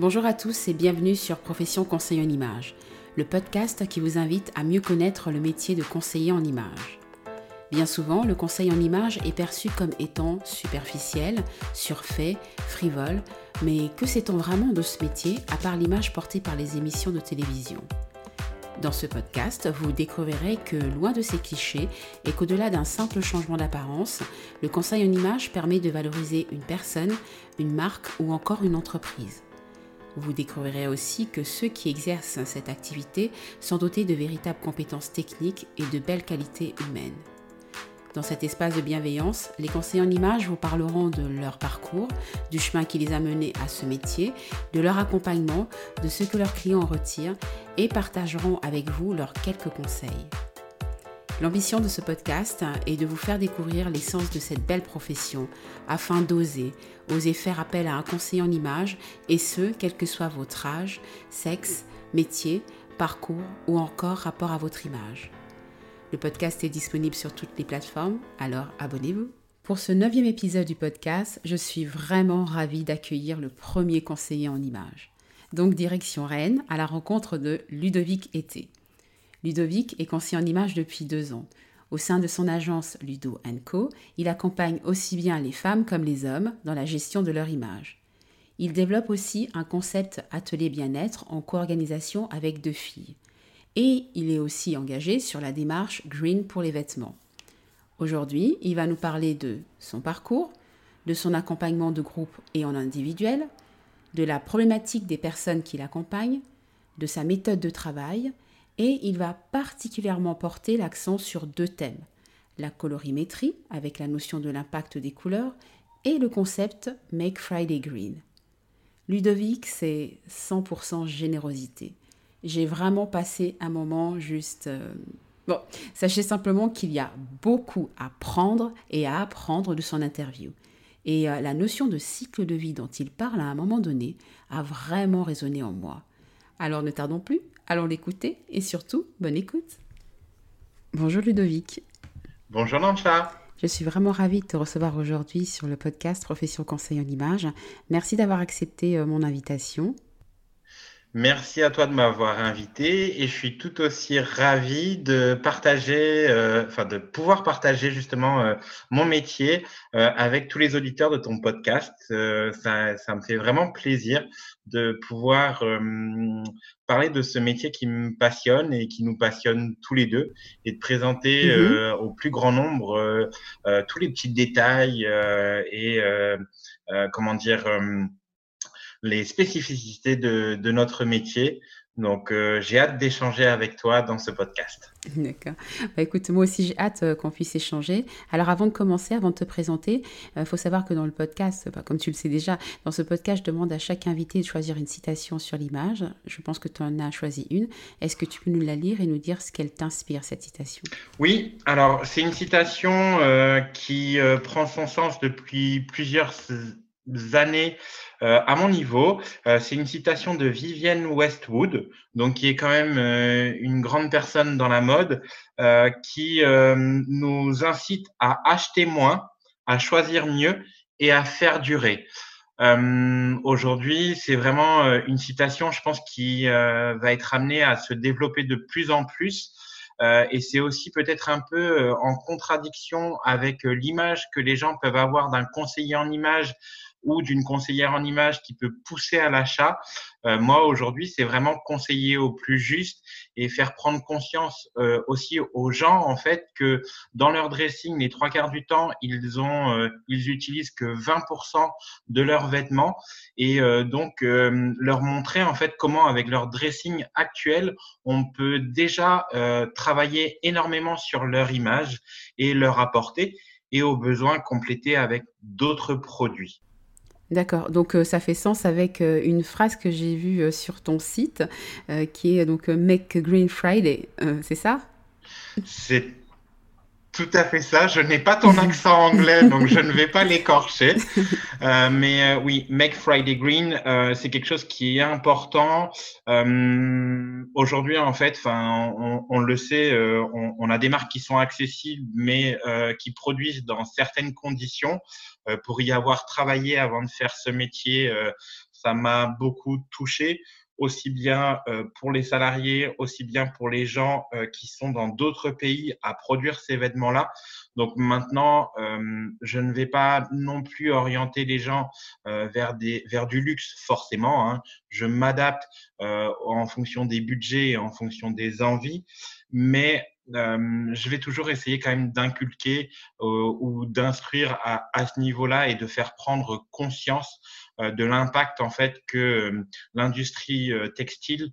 Bonjour à tous et bienvenue sur Profession Conseil en Image, le podcast qui vous invite à mieux connaître le métier de conseiller en image. Bien souvent, le conseil en image est perçu comme étant superficiel, surfait, frivole, mais que sait-on vraiment de ce métier à part l'image portée par les émissions de télévision? Dans ce podcast, vous découvrirez que loin de ces clichés et qu'au-delà d'un simple changement d'apparence, le conseil en image permet de valoriser une personne, une marque ou encore une entreprise. Vous découvrirez aussi que ceux qui exercent cette activité sont dotés de véritables compétences techniques et de belles qualités humaines. Dans cet espace de bienveillance, les conseillers en images vous parleront de leur parcours, du chemin qui les a menés à ce métier, de leur accompagnement, de ce que leurs clients en retirent et partageront avec vous leurs quelques conseils. L'ambition de ce podcast est de vous faire découvrir l'essence de cette belle profession afin d'oser, oser faire appel à un conseiller en images et ce, quel que soit votre âge, sexe, métier, parcours ou encore rapport à votre image. Le podcast est disponible sur toutes les plateformes, alors abonnez-vous. Pour ce neuvième épisode du podcast, je suis vraiment ravie d'accueillir le premier conseiller en images. Donc direction Rennes à la rencontre de Ludovic Été. Ludovic est conseiller en images depuis deux ans. Au sein de son agence Ludo Co, il accompagne aussi bien les femmes comme les hommes dans la gestion de leur image. Il développe aussi un concept atelier bien-être en co-organisation avec deux filles. Et il est aussi engagé sur la démarche Green pour les vêtements. Aujourd'hui, il va nous parler de son parcours, de son accompagnement de groupe et en individuel, de la problématique des personnes qui l'accompagnent, de sa méthode de travail et il va particulièrement porter l'accent sur deux thèmes, la colorimétrie avec la notion de l'impact des couleurs et le concept Make Friday Green. Ludovic, c'est 100% générosité. J'ai vraiment passé un moment juste... Euh, bon, sachez simplement qu'il y a beaucoup à prendre et à apprendre de son interview. Et euh, la notion de cycle de vie dont il parle à un moment donné a vraiment résonné en moi. Alors ne tardons plus, allons l'écouter et surtout, bonne écoute. Bonjour Ludovic. Bonjour Nancha. Je suis vraiment ravie de te recevoir aujourd'hui sur le podcast Profession Conseil en Image. Merci d'avoir accepté euh, mon invitation. Merci à toi de m'avoir invité et je suis tout aussi ravi de partager, euh, enfin de pouvoir partager justement euh, mon métier euh, avec tous les auditeurs de ton podcast. Ça, ça, me fait vraiment plaisir de pouvoir parler de ce métier qui me passionne et qui nous passionne tous les deux et de présenter mm-hmm. au plus grand nombre tous les petits détails et comment dire les spécificités de, de notre métier. Donc, euh, j'ai hâte d'échanger avec toi dans ce podcast. D'accord. Bah, écoute, moi aussi, j'ai hâte euh, qu'on puisse échanger. Alors, avant de commencer, avant de te présenter, il euh, faut savoir que dans le podcast, bah, comme tu le sais déjà, dans ce podcast, je demande à chaque invité de choisir une citation sur l'image. Je pense que tu en as choisi une. Est-ce que tu peux nous la lire et nous dire ce qu'elle t'inspire, cette citation? Oui, alors, c'est une citation qui prend son sens depuis plusieurs années euh, à mon niveau. Euh, c'est une citation de Vivienne Westwood, donc qui est quand même euh, une grande personne dans la mode, qui nous incite à acheter moins, à choisir mieux et à faire durer. Aujourd'hui, c'est vraiment une citation, je pense, qui va être amenée à se développer de plus en plus. Et c'est aussi peut-être un peu en contradiction avec l'image que les gens peuvent avoir d'un conseiller en image ou d'une conseillère en image qui peut pousser à l'achat. Euh, moi, aujourd'hui, c'est vraiment conseiller au plus juste et faire prendre conscience euh, aussi aux gens, en fait, que dans leur dressing, les trois quarts du temps, ils ont, euh, ils utilisent que 20% de leurs vêtements et donc leur montrer, en fait, comment avec leur dressing actuel, on peut déjà travailler énormément sur leur image et leur apporter et au besoin compléter avec d'autres produits. D'accord, donc euh, ça fait sens avec euh, une phrase que j'ai vue euh, sur ton site qui est donc Make Green Friday, c'est ça? C'est tout à fait ça. Je n'ai pas ton accent anglais, donc je ne vais pas l'écorcher. mais oui, Make Friday Green, c'est quelque chose qui est important. Aujourd'hui, en fait, on, on, le sait, on, on, a des marques qui sont accessibles, mais qui produisent dans certaines conditions. Euh, pour y avoir travaillé avant de faire ce métier, euh, ça m'a beaucoup touché aussi bien euh, pour les salariés, aussi bien pour les gens qui sont dans d'autres pays à produire ces vêtements-là. Donc maintenant, je ne vais pas non plus orienter les gens vers, des, vers du luxe forcément. Hein. Je m'adapte en fonction des budgets et en fonction des envies, mais je vais toujours essayer quand même d'inculquer ou d'instruire à, ce niveau-là et de faire prendre conscience euh, de l'impact en fait que euh, l'industrie euh, textile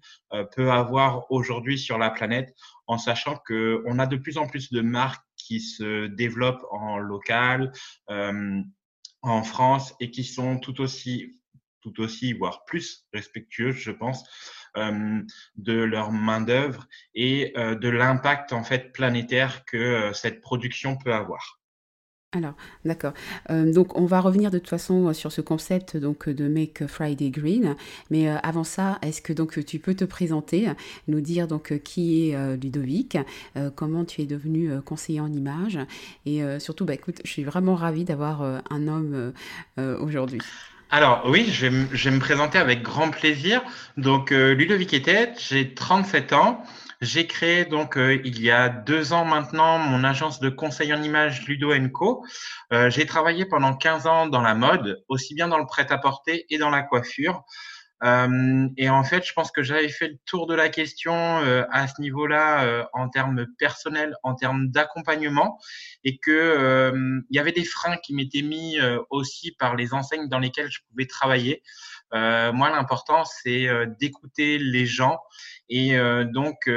peut avoir aujourd'hui sur la planète, en sachant que on a de plus en plus de marques qui se développent en local, en France et qui sont tout aussi tout aussi, voire plus respectueuses, je pense, de leur main d'œuvre et de l'impact en fait planétaire que cette production peut avoir. Alors, d'accord. Euh, donc, on va revenir de toute façon euh, sur ce concept donc de Make Friday Green. Mais euh, avant ça, est-ce que donc tu peux te présenter, nous dire donc qui est Ludovic, comment tu es devenu conseiller en images, et surtout, bah, écoute, je suis vraiment ravie d'avoir un homme aujourd'hui. Alors oui, je vais, je me présenter avec grand plaisir. Donc, Ludovic était, j'ai 37 ans. J'ai créé donc euh, il y a deux ans maintenant mon agence de conseil en images Ludo Co. Euh, j'ai travaillé pendant 15 ans dans la mode, aussi bien dans le prêt-à-porter et dans la coiffure. Euh, et en fait, je pense que j'avais fait le tour de la question euh, à ce niveau-là euh, en termes personnels, en termes d'accompagnement, et que il y avait des freins qui m'étaient mis aussi par les enseignes dans lesquelles je pouvais travailler. moi, l'important, c'est d'écouter les gens. Et donc,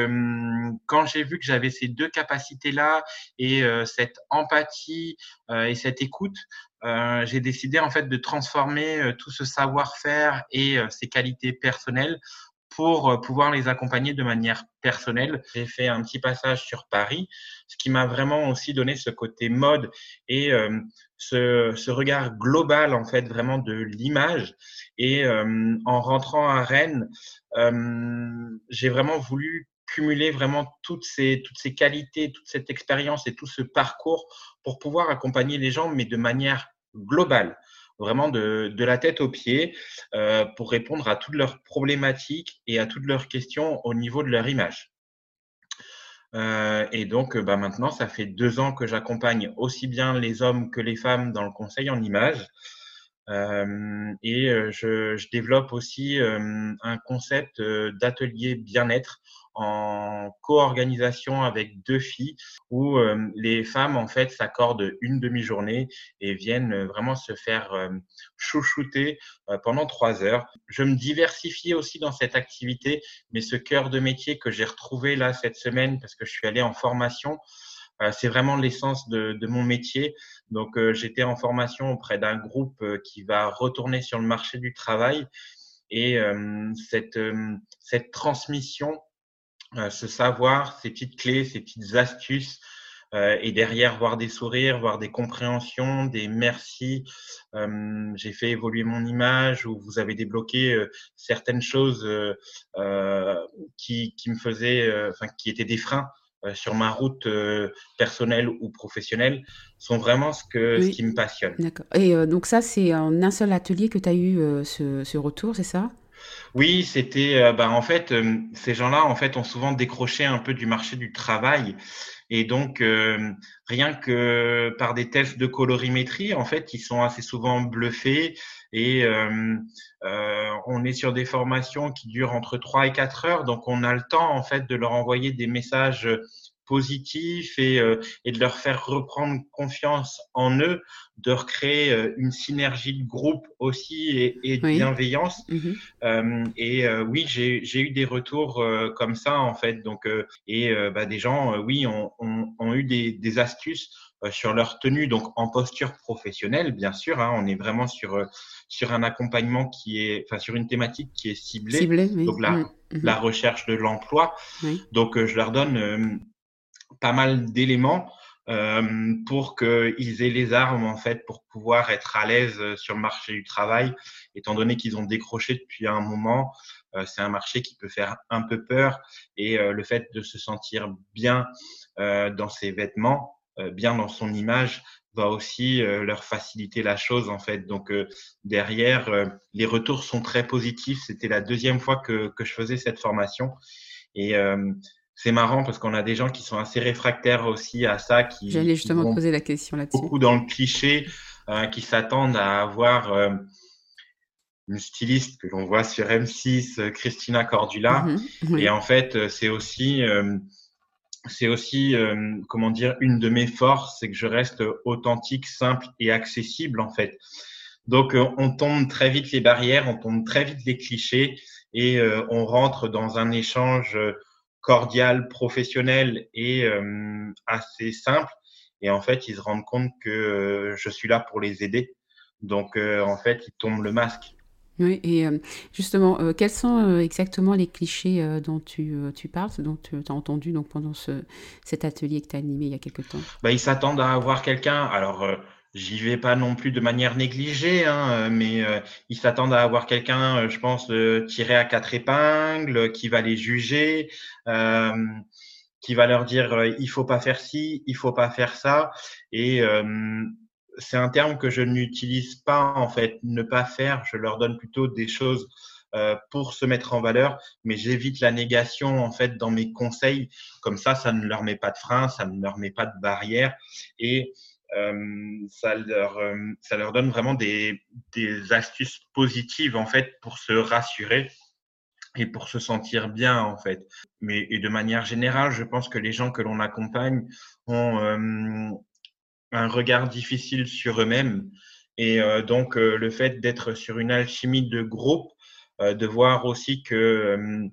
quand j'ai vu que j'avais ces deux capacités-là et cette empathie et cette écoute, euh, j'ai décidé en fait de transformer euh, tout ce savoir-faire et euh, ces qualités personnelles pour pouvoir les accompagner de manière personnelle. J'ai fait un petit passage sur Paris, ce qui m'a vraiment aussi donné ce côté mode et ce, ce, regard global en fait vraiment de l'image. Et en rentrant à Rennes, j'ai vraiment voulu cumuler vraiment toutes ces, toutes ces qualités, toute cette expérience et tout ce parcours pour pouvoir accompagner les gens, mais de manière globale, vraiment de, de la tête aux pieds, euh, pour répondre à toutes leurs problématiques et à toutes leurs questions au niveau de leur image. Euh, et donc, bah, maintenant, ça fait deux ans que j'accompagne aussi bien les hommes que les femmes dans le conseil en image. Euh, et je, développe aussi un concept d'atelier bien-être en co-organisation avec deux filles où euh, les femmes en fait s'accordent une demi-journée et viennent vraiment se faire euh, chouchouter euh, pendant trois heures. Je me diversifie aussi dans cette activité, mais ce cœur de métier que j'ai retrouvé là cette semaine parce que je suis allé en formation, c'est vraiment l'essence de, de, mon métier. Donc, j'étais en formation auprès d'un groupe qui va retourner sur le marché du travail. Et cette, cette transmission euh, ce savoir, ces petites clés, ces petites astuces, euh, et derrière voir des sourires, voir des compréhensions, des merci. Euh, j'ai fait évoluer mon image ou vous avez débloqué euh, certaines choses euh, qui, qui me faisaient, enfin qui étaient des freins sur ma route personnelle ou professionnelle sont vraiment ce, que, ce qui me passionne. D'accord. Et donc ça, c'est en un seul atelier que tu as eu ce, ce retour, c'est ça? Oui, c'était, euh, bah, en fait, euh, ces gens-là, en fait, ont souvent décroché un peu du marché du travail. Et donc, euh, rien que par des tests de colorimétrie, en fait, ils sont assez souvent bluffés. Et on est sur des formations qui durent entre 3 et 4 heures. Donc, on a le temps, en fait, de leur envoyer des messages positif et, euh, et, de leur faire reprendre confiance en eux, de recréer euh, une synergie de groupe aussi et, et de bienveillance. Mhm. Euh, et oui, j'ai eu des retours comme ça en fait. Donc et bah, des gens, oui, ont, ont, ont eu des, des astuces sur leur tenue, donc en posture professionnelle, bien sûr. Hein, on est vraiment sur sur un accompagnement qui est, enfin, sur une thématique qui est ciblée. ciblée Donc la, mhm. la recherche de l'emploi. Donc je leur donne pas mal d'éléments euh, pour qu'ils aient les armes en fait pour pouvoir être à l'aise euh, sur le marché du travail, étant donné qu'ils ont décroché depuis un moment. Euh, c'est un marché qui peut faire un peu peur et euh, le fait de se sentir bien euh, dans ses vêtements, bien dans son image, va aussi leur faciliter la chose en fait. Donc derrière, les retours sont très positifs. C'était la deuxième fois que, que je faisais cette formation et c'est marrant parce qu'on a des gens qui sont assez réfractaires aussi à ça. Qui, J'allais justement poser la question là-dessus. Beaucoup dans le cliché, euh, qui s'attendent à avoir euh, une styliste que l'on voit sur M6, euh, Christina Cordula. Mhm, Et en fait, c'est aussi, c'est aussi, comment dire, une de mes forces, c'est que je reste authentique, simple et accessible en fait. Donc, on tombe très vite les barrières, on tombe très vite les clichés et on rentre dans un échange cordial, professionnel et euh, assez simple. Et en fait, ils se rendent compte que euh, je suis là pour les aider. Donc, euh, en fait, ils tombent le masque. Oui, et justement, quels sont exactement les clichés dont tu, tu, parles, dont tu as entendu donc, pendant ce, cet atelier que tu as animé il y a quelques temps? Bah, Ils s'attendent à avoir quelqu'un. Alors, J'y vais pas non plus de manière négligée, hein, euh, mais euh, ils s'attendent à avoir quelqu'un, euh, je pense, tiré à quatre épingles, qui va les juger, qui va leur dire il faut pas faire ci, il faut pas faire ça. Et c'est un terme que je n'utilise pas en fait, ne pas faire. Je leur donne plutôt des choses pour se mettre en valeur, mais j'évite la négation en fait dans mes conseils. Comme ça, ça ne leur met pas de frein, ça ne leur met pas de barrière et euh, ça, leur, euh, ça leur donne vraiment des, des astuces positives en fait pour se rassurer et pour se sentir bien en fait. Mais et de manière générale, je pense que les gens que l'on accompagne ont euh, un regard difficile sur eux-mêmes et donc le fait d'être sur une alchimie de groupe, de voir aussi que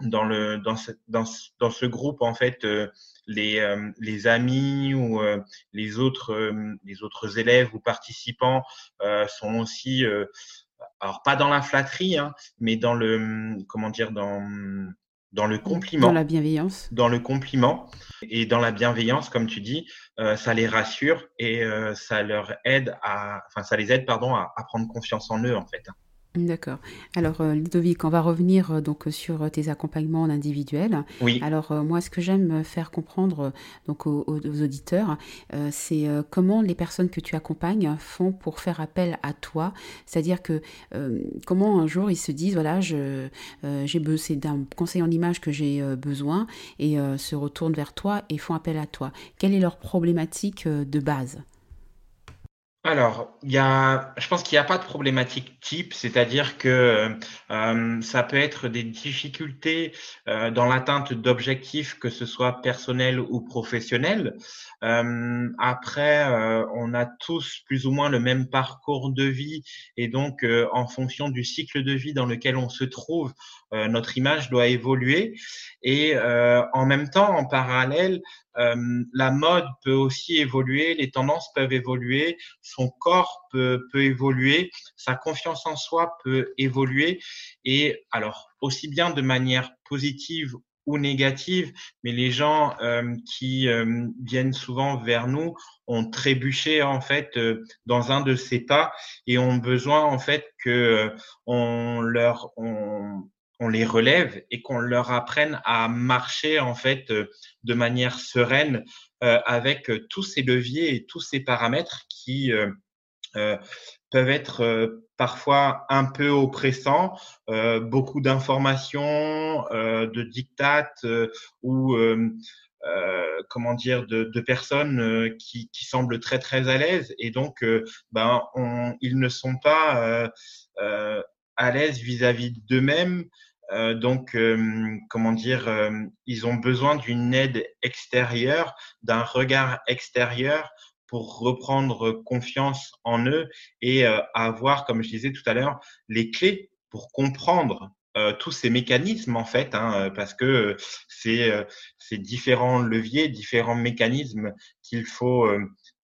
dans le dans ce, dans, dans ce groupe en fait les, euh, les amis ou euh, les autres euh, les autres élèves ou participants sont aussi alors pas dans la flatterie hein, mais dans le comment dire dans dans le compliment. Dans la bienveillance. Dans le compliment et dans la bienveillance, comme tu dis, ça les rassure et ça leur aide à, enfin, ça les aide, pardon, à, à, prendre confiance en eux, en fait. D'accord. Alors, euh, Ludovic, on va revenir euh, donc sur tes accompagnements individuels. Oui. Alors, euh, moi, ce que j'aime faire comprendre donc aux, auditeurs, c'est comment les personnes que tu accompagnes font pour faire appel à toi. C'est-à-dire que comment un jour ils se disent voilà, je j'ai c'est d'un conseil en image que j'ai besoin et se retournent vers toi et font appel à toi. Quelle est leur problématique de base? Alors, il y a, je pense qu'il n'y a pas de problématique type, c'est-à-dire que euh, ça peut être des difficultés euh, dans l'atteinte d'objectifs, que ce soit personnels ou professionnels. Euh, après, on a tous plus ou moins le même parcours de vie et donc, en fonction du cycle de vie dans lequel on se trouve, notre image doit évoluer. Et en même temps, en parallèle, euh, la mode peut aussi évoluer, les tendances peuvent évoluer, son corps peut, peut évoluer, sa confiance en soi peut évoluer. Et alors, aussi bien de manière positive ou négative, mais les gens euh, qui euh, viennent souvent vers nous ont trébuché en fait dans un de ces pas et ont besoin en fait que on leur on, on les relève et qu'on leur apprenne à marcher en fait euh, de manière sereine euh, avec euh, tous ces leviers et tous ces paramètres qui peuvent être parfois un peu oppressants, beaucoup d'informations, de dictates ou comment dire de, personnes qui, semblent très très à l'aise. Et donc ben ils ne sont pas à l'aise vis-à-vis d'eux-mêmes euh, donc, euh, comment dire, euh, ils ont besoin d'une aide extérieure, d'un regard extérieur pour reprendre confiance en eux et avoir, comme je disais tout à l'heure, les clés pour comprendre tous ces mécanismes en fait, hein, parce que c'est ces différents leviers, différents mécanismes qu'il faut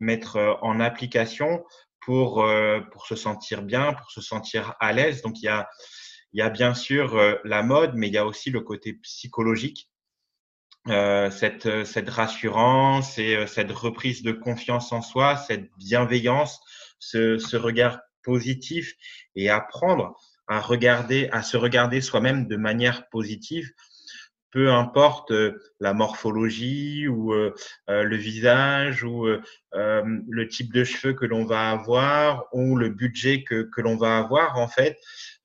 mettre en application pour pour se sentir bien, pour se sentir à l'aise. Donc il y a il y a bien sûr euh, la mode, mais il y a aussi le côté psychologique. Euh, cette, euh, cette rassurance et cette reprise de confiance en soi, cette bienveillance, ce, ce regard positif et apprendre à regarder, à se regarder soi-même de manière positive peu importe euh, la morphologie ou euh, euh, le visage ou le type de cheveux que l'on va avoir ou le budget que, que l'on va avoir, en fait,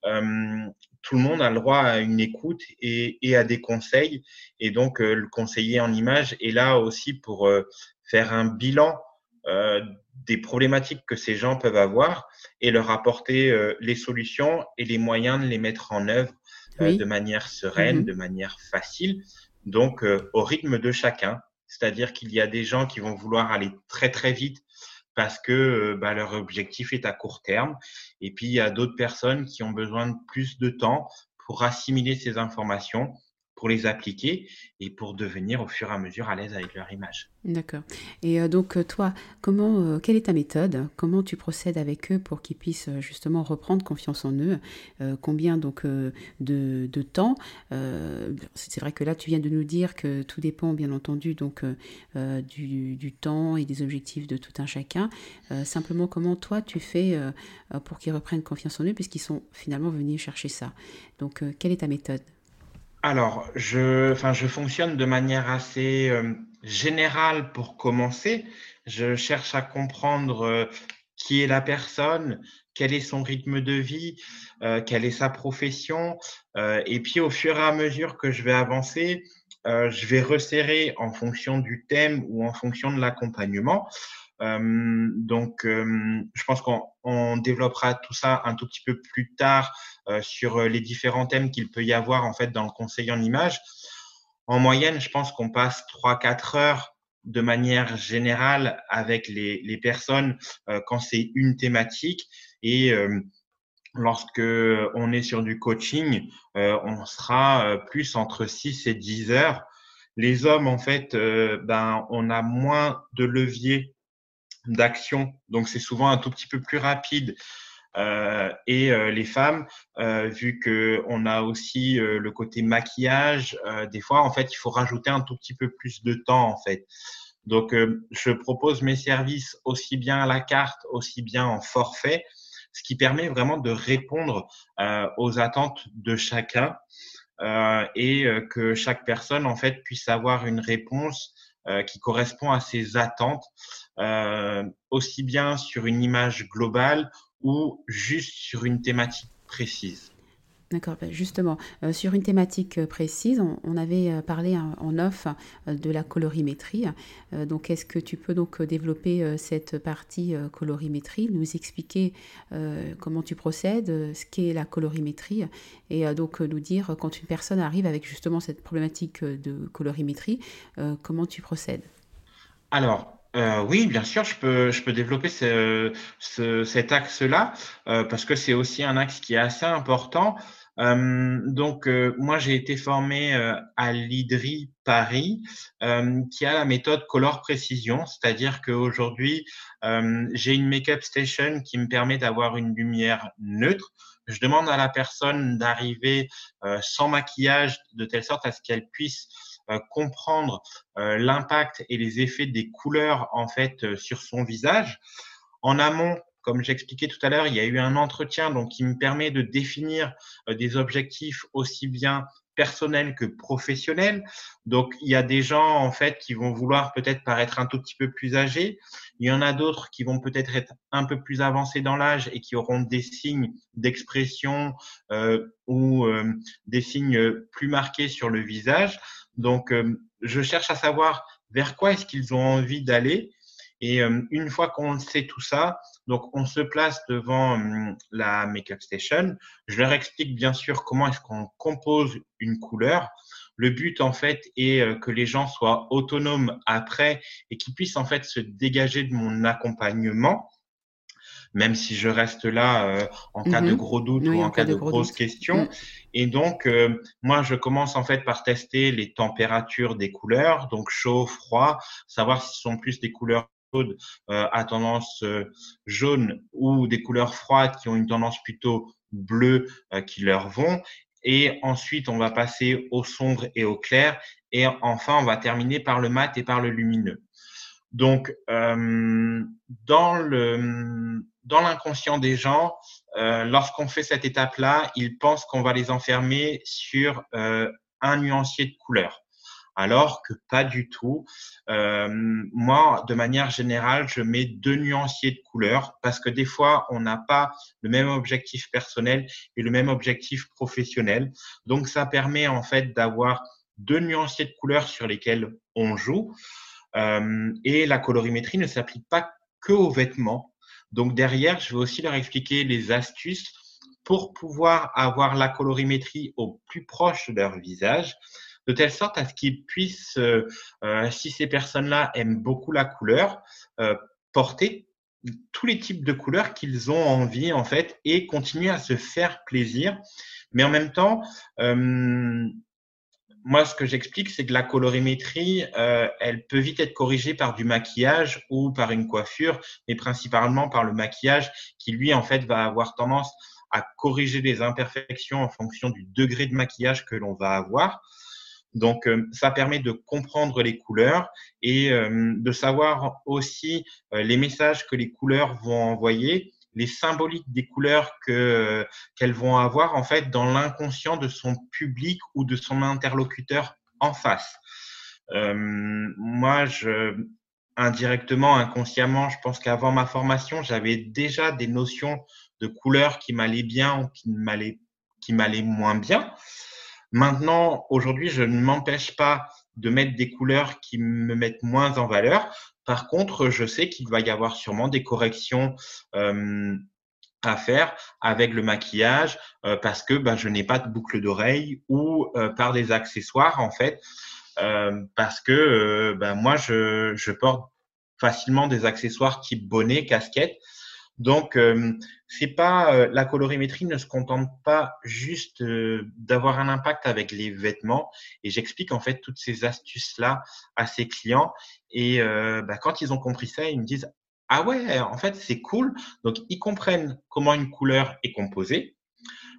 tout le monde a le droit à une écoute et, et à des conseils. Et donc, le conseiller en image est là aussi pour faire un bilan des problématiques que ces gens peuvent avoir et leur apporter les solutions et les moyens de les mettre en œuvre euh, de manière sereine, mhm. de manière facile, donc euh, au rythme de chacun. C'est-à-dire qu'il y a des gens qui vont vouloir aller très très vite parce que bah, leur objectif est à court terme. Et puis il y a d'autres personnes qui ont besoin de plus de temps pour assimiler ces informations pour les appliquer et pour devenir au fur et à mesure à l'aise avec leur image. D'accord. Et euh, donc euh, toi, comment, euh, quelle est ta méthode? Comment tu procèdes avec eux pour qu'ils puissent justement reprendre confiance en eux? Combien donc de, temps? C'est vrai que là, tu viens de nous dire que tout dépend bien entendu donc du, temps et des objectifs de tout un chacun. simplement, comment toi tu fais pour qu'ils reprennent confiance en eux puisqu'ils sont finalement venus chercher ça? Donc, quelle est ta méthode? Alors, je, je fonctionne de manière assez euh, générale pour commencer. Je cherche à comprendre euh, qui est la personne, quel est son rythme de vie, euh, quelle est sa profession. et puis, au fur et à mesure que je vais avancer, je vais resserrer en fonction du thème ou en fonction de l'accompagnement. Euh, donc, euh, je pense qu'on développera tout ça un tout petit peu plus tard euh, sur les différents thèmes qu'il peut y avoir en fait dans le conseil en image. En moyenne, je pense qu'on passe 3-4 heures de manière générale avec les, personnes quand c'est une thématique et lorsque on est sur du coaching, on sera plus entre 6 et 10 heures. Les hommes, en fait, ben, on a moins de leviers d'action. Donc, c'est souvent un tout petit peu plus rapide. Euh, et euh, les femmes, euh, vu que on a aussi le côté maquillage, des fois, en fait, il faut rajouter un tout petit peu plus de temps, en fait. Donc, je propose mes services aussi bien à la carte, aussi bien en forfait, ce qui permet vraiment de répondre aux attentes de chacun et que chaque personne, en fait, puisse avoir une réponse qui correspond à ses attentes euh, aussi bien sur une image globale ou juste sur une thématique précise. D'accord, ben, justement, euh, sur une thématique euh, précise, on, avait parlé en off de la colorimétrie. donc, est-ce que tu peux donc développer cette partie colorimétrie, nous expliquer comment tu procèdes, ce qu'est la colorimétrie, et donc nous dire quand une personne arrive avec justement cette problématique de colorimétrie, comment tu procèdes? Alors, euh, oui, bien sûr, je peux, je peux développer ce, ce, cet axe-là euh, parce que c'est aussi un axe qui est assez important. Euh, donc, euh, moi, j'ai été formé euh, à l'IDRI Paris, qui a la méthode Color Précision, c'est-à-dire qu'aujourd'hui, j'ai une make-up station qui me permet d'avoir une lumière neutre. Je demande à la personne d'arriver sans maquillage de telle sorte à ce qu'elle puisse euh, comprendre euh, l'impact et les effets des couleurs en fait euh, sur son visage. En amont, comme j'expliquais tout à l'heure, il y a eu un entretien donc qui me permet de définir des objectifs aussi bien personnels que professionnels. Donc il y a des gens en fait qui vont vouloir peut-être paraître un tout petit peu plus âgés. Il y en a d'autres qui vont peut-être être un peu plus avancés dans l'âge et qui auront des signes d'expression euh, ou des signes plus marqués sur le visage. Donc, euh, je cherche à savoir vers quoi est-ce qu'ils ont envie d'aller. Et euh, une fois qu'on sait tout ça, donc on se place devant euh, la Makeup Station. Je leur explique bien sûr comment est-ce qu'on compose une couleur. Le but en fait est que les gens soient autonomes après et qu'ils puissent en fait se dégager de mon accompagnement même si je reste là euh, en cas de mhm. gros doute ou en, cas, de, grosses questions. Mm. Et donc, euh, moi, je commence en fait par tester les températures des couleurs, donc chaud, froid, savoir si ce sont plus des couleurs chaudes euh, à tendance jaune ou des couleurs froides qui ont une tendance plutôt bleue qui leur vont. Et ensuite, on va passer au sombre et au clair. Et enfin, on va terminer par le mat et par le lumineux. Donc, euh, dans le dans l'inconscient des gens, euh, lorsqu'on fait cette étape-là, ils pensent qu'on va les enfermer sur euh, un nuancier de couleur alors que pas du tout. Moi, de manière générale, je mets deux nuanciers de couleurs parce que des fois, on n'a pas le même objectif personnel et le même objectif professionnel. Donc, ça permet en fait d'avoir deux nuanciers de couleurs sur lesquels on joue. Euh, et la colorimétrie ne s'applique pas que aux vêtements. Donc derrière, je vais aussi leur expliquer les astuces pour pouvoir avoir la colorimétrie au plus proche de leur visage de telle sorte à ce qu'ils puissent, euh, euh, si ces personnes-là aiment beaucoup la couleur, porter tous les types de couleurs qu'ils ont envie en fait et continuer à se faire plaisir. Mais en même temps, moi, ce que j'explique, c'est que la colorimétrie, elle peut vite être corrigée par du maquillage ou par une coiffure, mais principalement par le maquillage qui, lui, en fait, va avoir tendance à corriger les imperfections en fonction du degré de maquillage que l'on va avoir. Donc, euh, ça permet de comprendre les couleurs et euh, de savoir aussi euh, les messages que les couleurs vont envoyer, les symboliques des couleurs que qu'elles vont avoir en fait dans l'inconscient de son public ou de son interlocuteur en face. moi, je indirectement, inconsciemment, je pense qu'avant ma formation, j'avais déjà des notions de couleurs qui m'allaient bien ou qui m'allaient qui m'allaient moins bien. Maintenant, aujourd'hui, je ne m'empêche pas de mettre des couleurs qui me mettent moins en valeur. Par contre, je sais qu'il va y avoir sûrement des corrections euh, à faire avec le maquillage euh, parce que ben, je n'ai pas de boucle d'oreille ou euh, par des accessoires en fait parce que ben, moi je, je porte facilement des accessoires type bonnet, casquette donc, euh, c'est pas euh, la colorimétrie ne se contente pas juste euh, d'avoir un impact avec les vêtements. Et j'explique en fait toutes ces astuces là à ces clients. Et bah, quand ils ont compris ça, ils me disent ah ouais, en fait c'est cool. Donc ils comprennent comment une couleur est composée.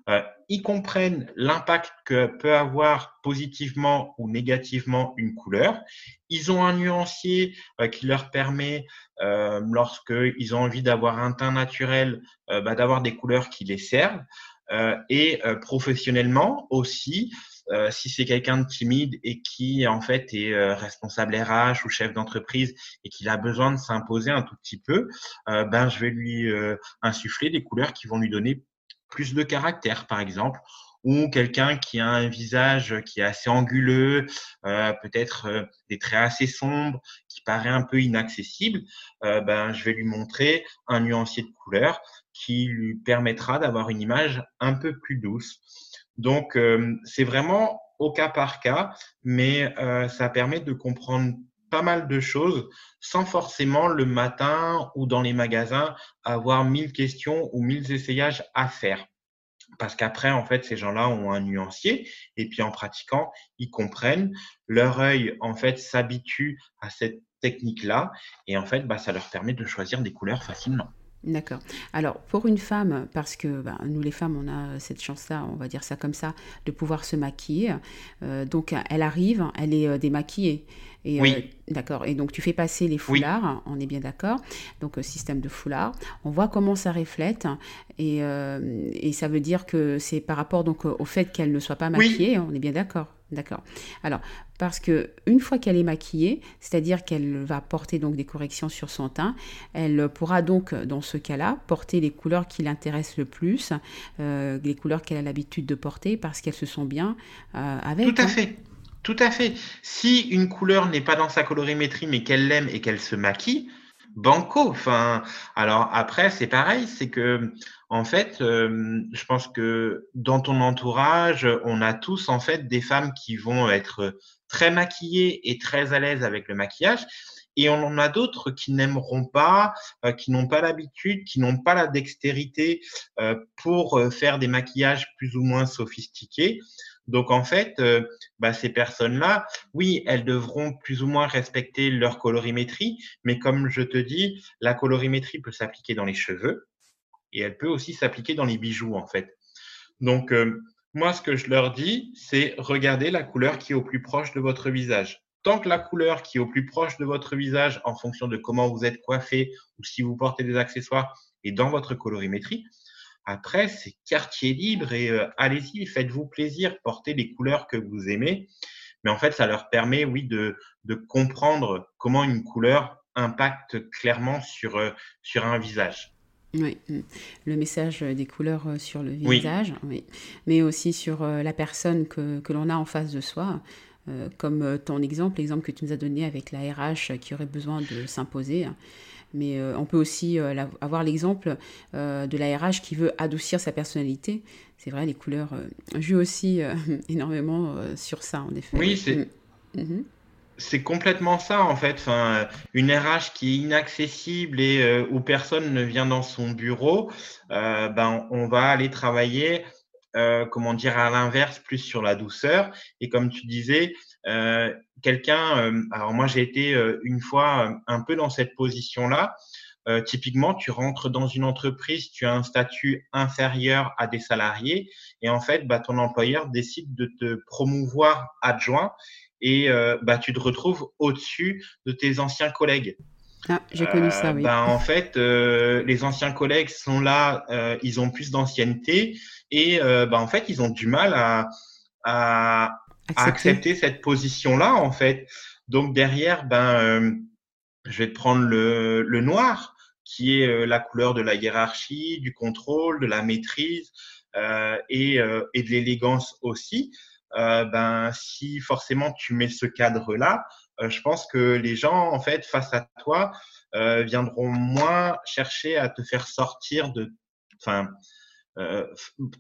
Euh, ils comprennent l'impact que peut avoir positivement ou négativement une couleur. Ils ont un nuancier euh, qui leur permet, euh, lorsqu'ils ont envie d'avoir un teint naturel, bah, d'avoir des couleurs qui les servent. et professionnellement aussi, si c'est quelqu'un de timide et qui en fait est responsable RH ou chef d'entreprise et qu'il a besoin de s'imposer un tout petit peu, ben je vais lui insuffler des couleurs qui vont lui donner plus de caractère, par exemple, ou quelqu'un qui a un visage qui est assez anguleux, euh, peut-être euh, des traits assez sombres, qui paraît un peu inaccessible, euh, ben, je vais lui montrer un nuancier de couleur qui lui permettra d'avoir une image un peu plus douce. Donc, c'est vraiment au cas par cas, mais ça permet de comprendre pas mal de choses sans forcément le matin ou dans les magasins avoir mille questions ou mille essayages à faire. Parce qu'après, en fait, ces gens-là ont un nuancier et puis en pratiquant, ils comprennent. Leur œil, en fait, s'habitue à cette technique-là et en fait, bah, ça leur permet de choisir des couleurs facilement. D'accord. Alors, pour une femme, parce que bah, nous les femmes, on a cette chance-là, on va dire ça comme ça, de pouvoir se maquiller. Euh, donc, elle arrive, elle est euh, démaquillée. Et, oui. Euh, d'accord. Et donc, tu fais passer les foulards, on est bien d'accord. Donc, système de foulard. On voit comment ça reflète. Et, et ça veut dire que c'est par rapport donc, au fait qu'elle ne soit pas maquillée, on est bien d'accord. D'accord. Alors, parce que une fois qu'elle est maquillée, c'est-à-dire qu'elle va porter donc des corrections sur son teint, elle pourra donc, dans ce cas-là, porter les couleurs qui l'intéressent le plus, euh, les couleurs qu'elle a l'habitude de porter, parce qu'elles se sont bien euh, avec. Tout à hein. fait. Tout à fait. Si une couleur n'est pas dans sa colorimétrie, mais qu'elle l'aime et qu'elle se maquille, banco. Enfin, alors après, c'est pareil, c'est que en fait, euh, je pense que dans ton entourage, on a tous en fait des femmes qui vont être très maquillées et très à l'aise avec le maquillage. Et on en a d'autres qui n'aimeront pas, euh, qui n'ont pas l'habitude, qui n'ont pas la dextérité euh, pour faire des maquillages plus ou moins sophistiqués. Donc en fait, bah, ces personnes-là, oui, elles devront plus ou moins respecter leur colorimétrie, mais comme je te dis, la colorimétrie peut s'appliquer dans les cheveux, et elle peut aussi s'appliquer dans les bijoux en fait. Donc euh, moi ce que je leur dis, c'est regardez la couleur qui est au plus proche de votre visage. Tant que la couleur qui est au plus proche de votre visage en fonction de comment vous êtes coiffé ou si vous portez des accessoires est dans votre colorimétrie, Après, c'est quartier libre et allez-y, faites-vous plaisir, portez les couleurs que vous aimez. Mais en fait, ça leur permet, oui, de, de comprendre comment une couleur impacte clairement sur, sur un visage. Oui, mm. le message des couleurs euh, sur le visage, oui. mais aussi sur euh, la personne que, que l'on a en face de soi, euh, comme ton exemple, l'exemple que tu nous as donné avec la RH qui aurait besoin de s'imposer. Mais on peut aussi avoir l'exemple de la RH qui veut adoucir sa personnalité. C'est vrai, les couleurs jouent aussi énormément sur ça, en effet. Oui, c'est... Mm. C'est complètement ça en fait. Enfin, une RH qui est inaccessible et euh, où personne ne vient dans son bureau, euh, ben on va aller travailler, euh, comment dire, à l'inverse, plus sur la douceur. Et comme tu disais, quelqu'un. alors moi j'ai été une fois un peu dans cette position-là. typiquement, tu rentres dans une entreprise, tu as un statut inférieur à des salariés, et en fait, bah, ton employeur décide de te promouvoir adjoint et euh, bah, tu te retrouves au-dessus de tes anciens collègues. Ah, j'ai connu ça, euh, oui. Bah, en fait, euh, les anciens collègues sont là, ils ont plus d'ancienneté et bah, en fait, ils ont du mal à, à, accepter cette position-là, en fait. Donc derrière, ben, je vais te prendre le, le noir, qui est la couleur de la hiérarchie, du contrôle, de la maîtrise et, et de l'élégance aussi. Euh, ben si forcément tu mets ce cadre-là, euh, je pense que les gens en fait face à toi euh, viendront moins chercher à te faire sortir de, enfin,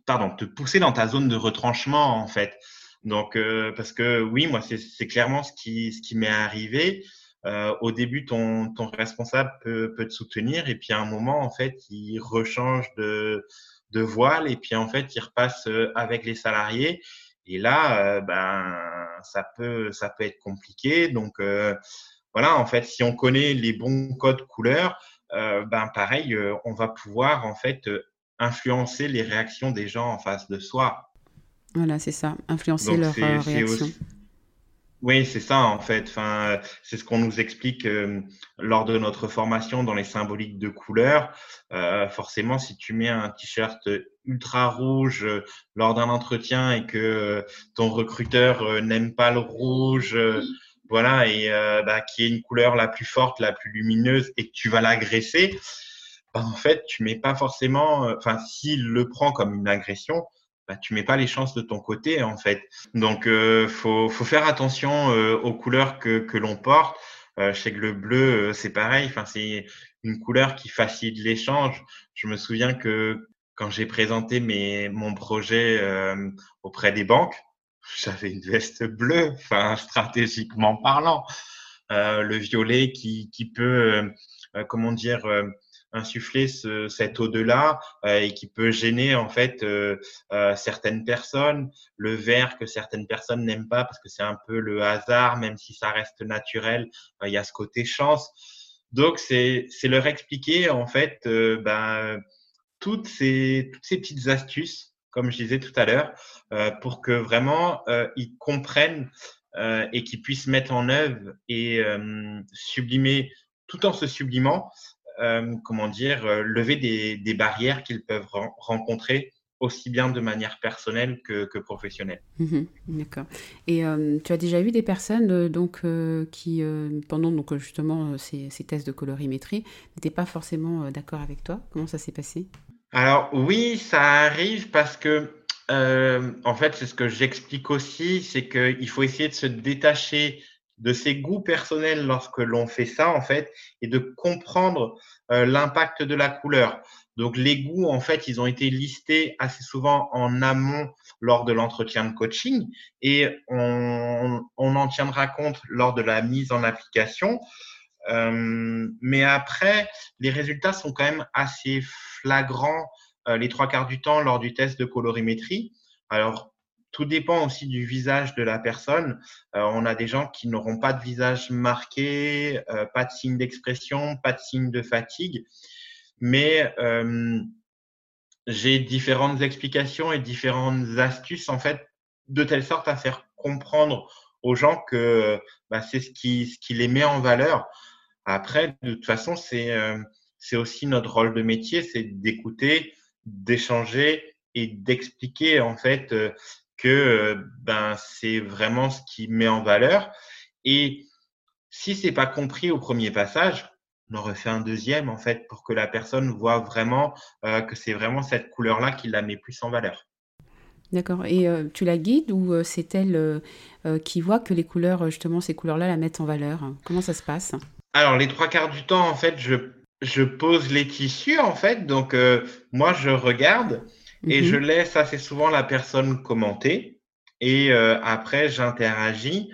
pardon, te pousser dans ta zone de retranchement en fait. Donc parce que oui, moi c'est clairement ce qui ce qui m'est arrivé. au début, ton, ton responsable peut, peut, te soutenir et puis à un moment, en fait, il rechange de, de voile et puis en fait, il repasse avec les salariés et là, euh, ben, ça peut, ça peut être compliqué. Donc, euh, voilà, en fait, si on connaît les bons codes couleurs, euh, ben, pareil, on va pouvoir, en fait, influencer les réactions des gens en face de soi. Voilà, c'est ça, influencer leurs réactions. Oui, c'est ça en fait. Enfin, c'est ce qu'on nous explique euh, lors de notre formation dans les symboliques de couleurs. Euh, forcément, si tu mets un t-shirt ultra rouge euh, lors d'un entretien et que ton recruteur n'aime pas le rouge, voilà, et bah, qui est une couleur la plus forte, la plus lumineuse, et que tu vas l'agresser, bah, en fait, tu mets pas forcément. Enfin, s'il le prend comme une agression, bah, tu mets pas les chances de ton côté en fait. Donc euh, faut, faut faire attention euh, aux couleurs que, que l'on porte. Euh, je sais que le bleu euh, c'est pareil. Enfin c'est une couleur qui facilite l'échange. Je me souviens que quand j'ai présenté mes, mon projet euh, auprès des banques, j'avais une veste bleue. Enfin stratégiquement parlant, le violet qui, qui peut comment dire insuffler ce, cet au-delà euh, et qui peut gêner en fait euh, euh, certaines personnes, le vert que certaines personnes n'aiment pas parce que c'est un peu le hasard, même si ça reste naturel, il y a ce côté chance. Donc c'est leur expliquer en fait ben, toutes ces toutes ces petites astuces, comme je disais tout à l'heure, pour que vraiment ils comprennent et qu'ils puissent mettre en œuvre et sublimer tout en se sublimant euh, comment dire, euh, lever des, barrières qu'ils peuvent rencontrer aussi bien de manière personnelle que, professionnelle. Mhm, d'accord. Et euh, tu as déjà vu des personnes donc qui, pendant donc justement ces, tests de colorimétrie, n'étaient pas forcément d'accord avec toi? Comment ça s'est passé? Alors oui, ça arrive parce que en fait, c'est ce que j'explique aussi, c'est qu'il faut essayer de se détacher de ses goûts personnels lorsque l'on fait ça, en fait, et de comprendre euh, l'impact de la couleur. Donc, les goûts, en fait, ils ont été listés assez souvent en amont lors de l'entretien de coaching et on, on, en tiendra compte lors de la mise en application. Euh, mais après, les résultats sont quand même assez flagrants euh, les trois quarts du temps lors du test de colorimétrie. Alors, tout dépend aussi du visage de la personne. Euh, on a des gens qui n'auront pas de visage marqué, euh, pas de signe d'expression, pas de signe de fatigue. Mais euh, j'ai différentes explications et différentes astuces, en fait, de telle sorte à faire comprendre aux gens que bah, c'est ce qui, ce qui les met en valeur. Après, de toute façon, c'est c'est aussi notre rôle de métier, c'est d'écouter d'échanger et d'expliquer en fait que ben c'est vraiment ce qui met en valeur. Et si c'est pas compris au premier passage, on en refait un deuxième en fait pour que la personne voit vraiment que c'est vraiment cette couleur-là qui la met plus en valeur. D'accord. Et euh, tu la guides ou euh, c'est elle euh, qui voit que les couleurs, justement, ces couleurs-là la mettent en valeur? Comment ça se passe? Alors, les trois quarts du temps, en fait, je, je pose les tissus, en fait. Donc, moi, je regarde et je mhm. laisse assez souvent la personne commenter. Et après, j'interagis.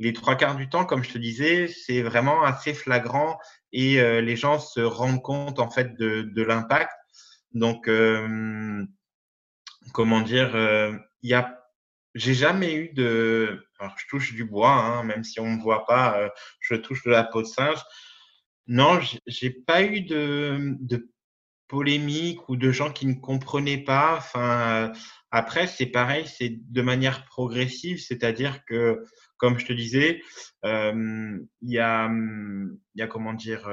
Les trois quarts du temps, comme je te disais, c'est vraiment assez flagrant et les gens se rendent compte, en fait, de, de l'impact. Donc, comment dire, euh, il y a, j'ai jamais eu de, alors je touche du bois, hein, même si on me voit pas, euh, je touche de la peau de singe. Non, j'ai pas eu de, de polémique ou de gens qui ne comprenaient pas. Enfin, après, c'est pareil, c'est de manière progressive, c'est-à-dire que, comme je te disais, euh, il y a, il y a comment dire,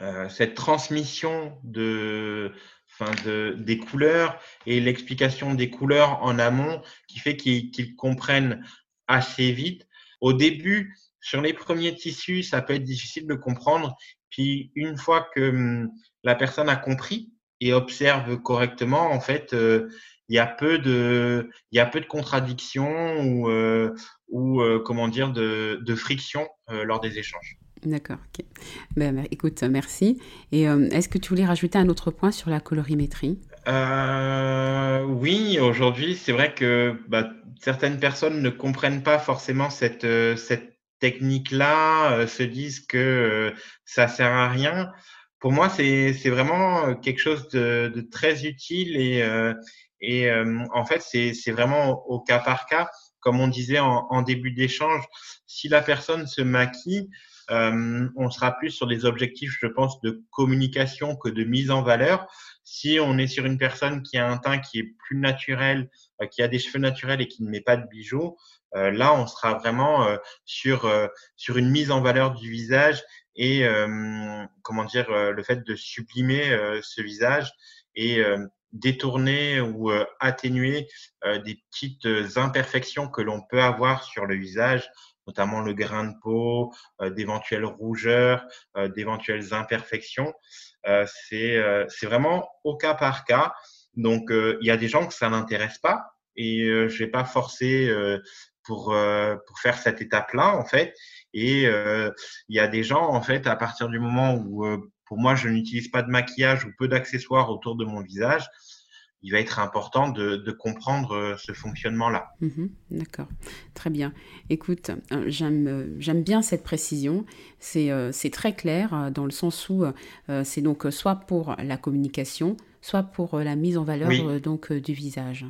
euh, cette transmission de, enfin de, des couleurs et l'explication des couleurs en amont qui fait qu'ils comprennent assez vite. Au début, sur les premiers tissus, ça peut être difficile de comprendre. Puis une fois que hum, la personne a compris et observe correctement, en fait, euh, il y a peu de, il y a peu de contradictions ou, euh, ou euh, comment dire, de, de friction lors des échanges. D'accord, ok. Ben, écoute, merci. Et est-ce que tu voulais rajouter un autre point sur la colorimétrie? Oui, aujourd'hui, c'est vrai que bah, certaines personnes ne comprennent pas forcément cette, cette technique-là, se disent que ça sert à rien. Pour moi, c'est vraiment quelque chose de, très utile et, et en fait, c'est vraiment au, cas par cas. Comme on disait en, début d'échange, si la personne se maquille, euh, on sera plus sur des objectifs, je pense, de communication que de mise en valeur. Si on est sur une personne qui a un teint qui est plus naturel, euh, qui a des cheveux naturels et qui ne met pas de bijoux, euh, là, on sera vraiment sur sur une mise en valeur du visage et comment dire le fait de sublimer ce visage et détourner ou atténuer des petites imperfections que l'on peut avoir sur le visage notamment le grain de peau, euh, d'éventuelles rougeurs, euh, d'éventuelles imperfections. Euh, c'est c'est vraiment au cas par cas. Donc, il y a des gens que ça n'intéresse pas et je vais pas forcer pour pour faire cette étape-là en fait. Et il y a des gens en fait à partir du moment où pour moi je n'utilise pas de maquillage ou peu d'accessoires autour de mon visage, il va être important de, comprendre euh, ce fonctionnement-là. Mhm, d'accord, très bien. Écoute, euh, euh, j'aime bien cette précision. C'est très clair dans le sens où c'est donc soit pour la communication, soit pour la mise en valeur donc du visage.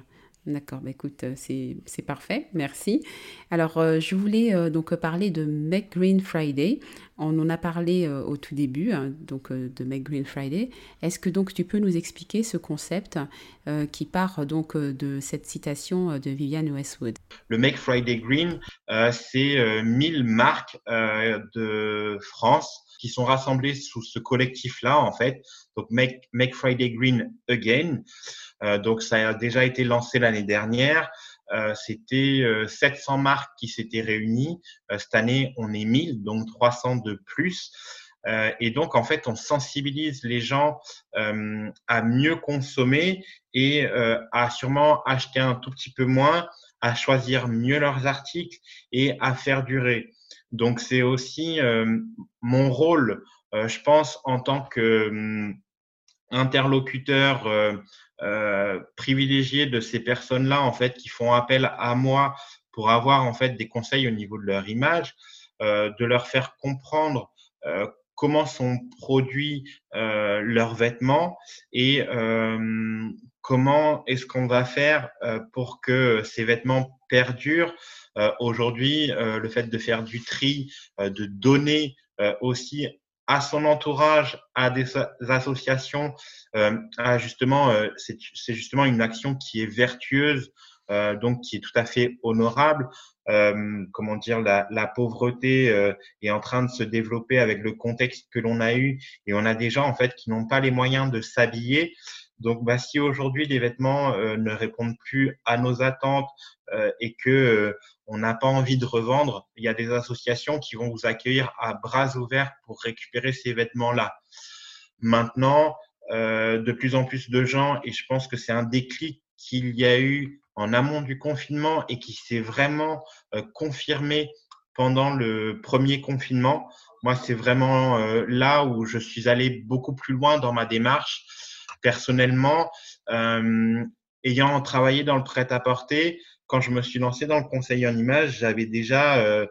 D'accord, bah écoute, euh, c'est parfait, merci. Alors, euh, je voulais euh, donc parler de Make Green Friday. On en a parlé au tout début, hein, donc de Make Green Friday. Est-ce que donc tu peux nous expliquer ce concept qui part donc de cette citation de Viviane Westwood? Le Make Friday Green, c'est 1000 marques de France qui sont rassemblées sous ce collectif-là, en fait. Donc, Make, Make Friday Green Again. Euh, donc ça a déjà été lancé l'année dernière. Euh, c'était 700 euh, marques qui s'étaient réunies. cette année, on est 1000, donc 300 de plus. et donc, en fait, on sensibilise les gens à mieux consommer et à sûrement acheter un tout petit peu moins, à choisir mieux leurs articles et à faire durer. Donc, c'est aussi mon rôle, je pense, en tant que interlocuteur euh, privilégié de ces personnes-là, en fait, qui font appel à moi pour avoir en fait des conseils au niveau de leur image, euh, de leur faire comprendre euh, comment sont produits euh, leurs vêtements et euh, comment est-ce qu'on va faire euh, pour que ces vêtements perdurent? Aujourd'hui, le fait de faire du tri, de donner aussi à son entourage, à des associations, euh, justement, euh, c'est justement une action qui est vertueuse, euh, donc qui est tout à fait honorable. Euh, comment dire, la, la pauvreté euh, est en train de se développer avec le contexte que l'on a eu, et on a des gens en fait qui n'ont pas les moyens de s'habiller. Donc, bah, si aujourd'hui les vêtements ne répondent plus à nos attentes et que on n'a pas envie de revendre, il y a des associations qui vont vous accueillir à bras ouverts pour récupérer ces vêtements-là. Maintenant, de plus en plus de gens, et je pense que c'est un déclic qu'il y a eu en amont du confinement et qui s'est vraiment confirmé pendant le premier confinement. Moi, c'est vraiment euh, là où je suis allé beaucoup plus loin dans ma démarche. Personnellement, euh, ayant travaillé dans le prêt-à-porter, quand je me suis lancé dans le conseil en image, j'avais déjà euh,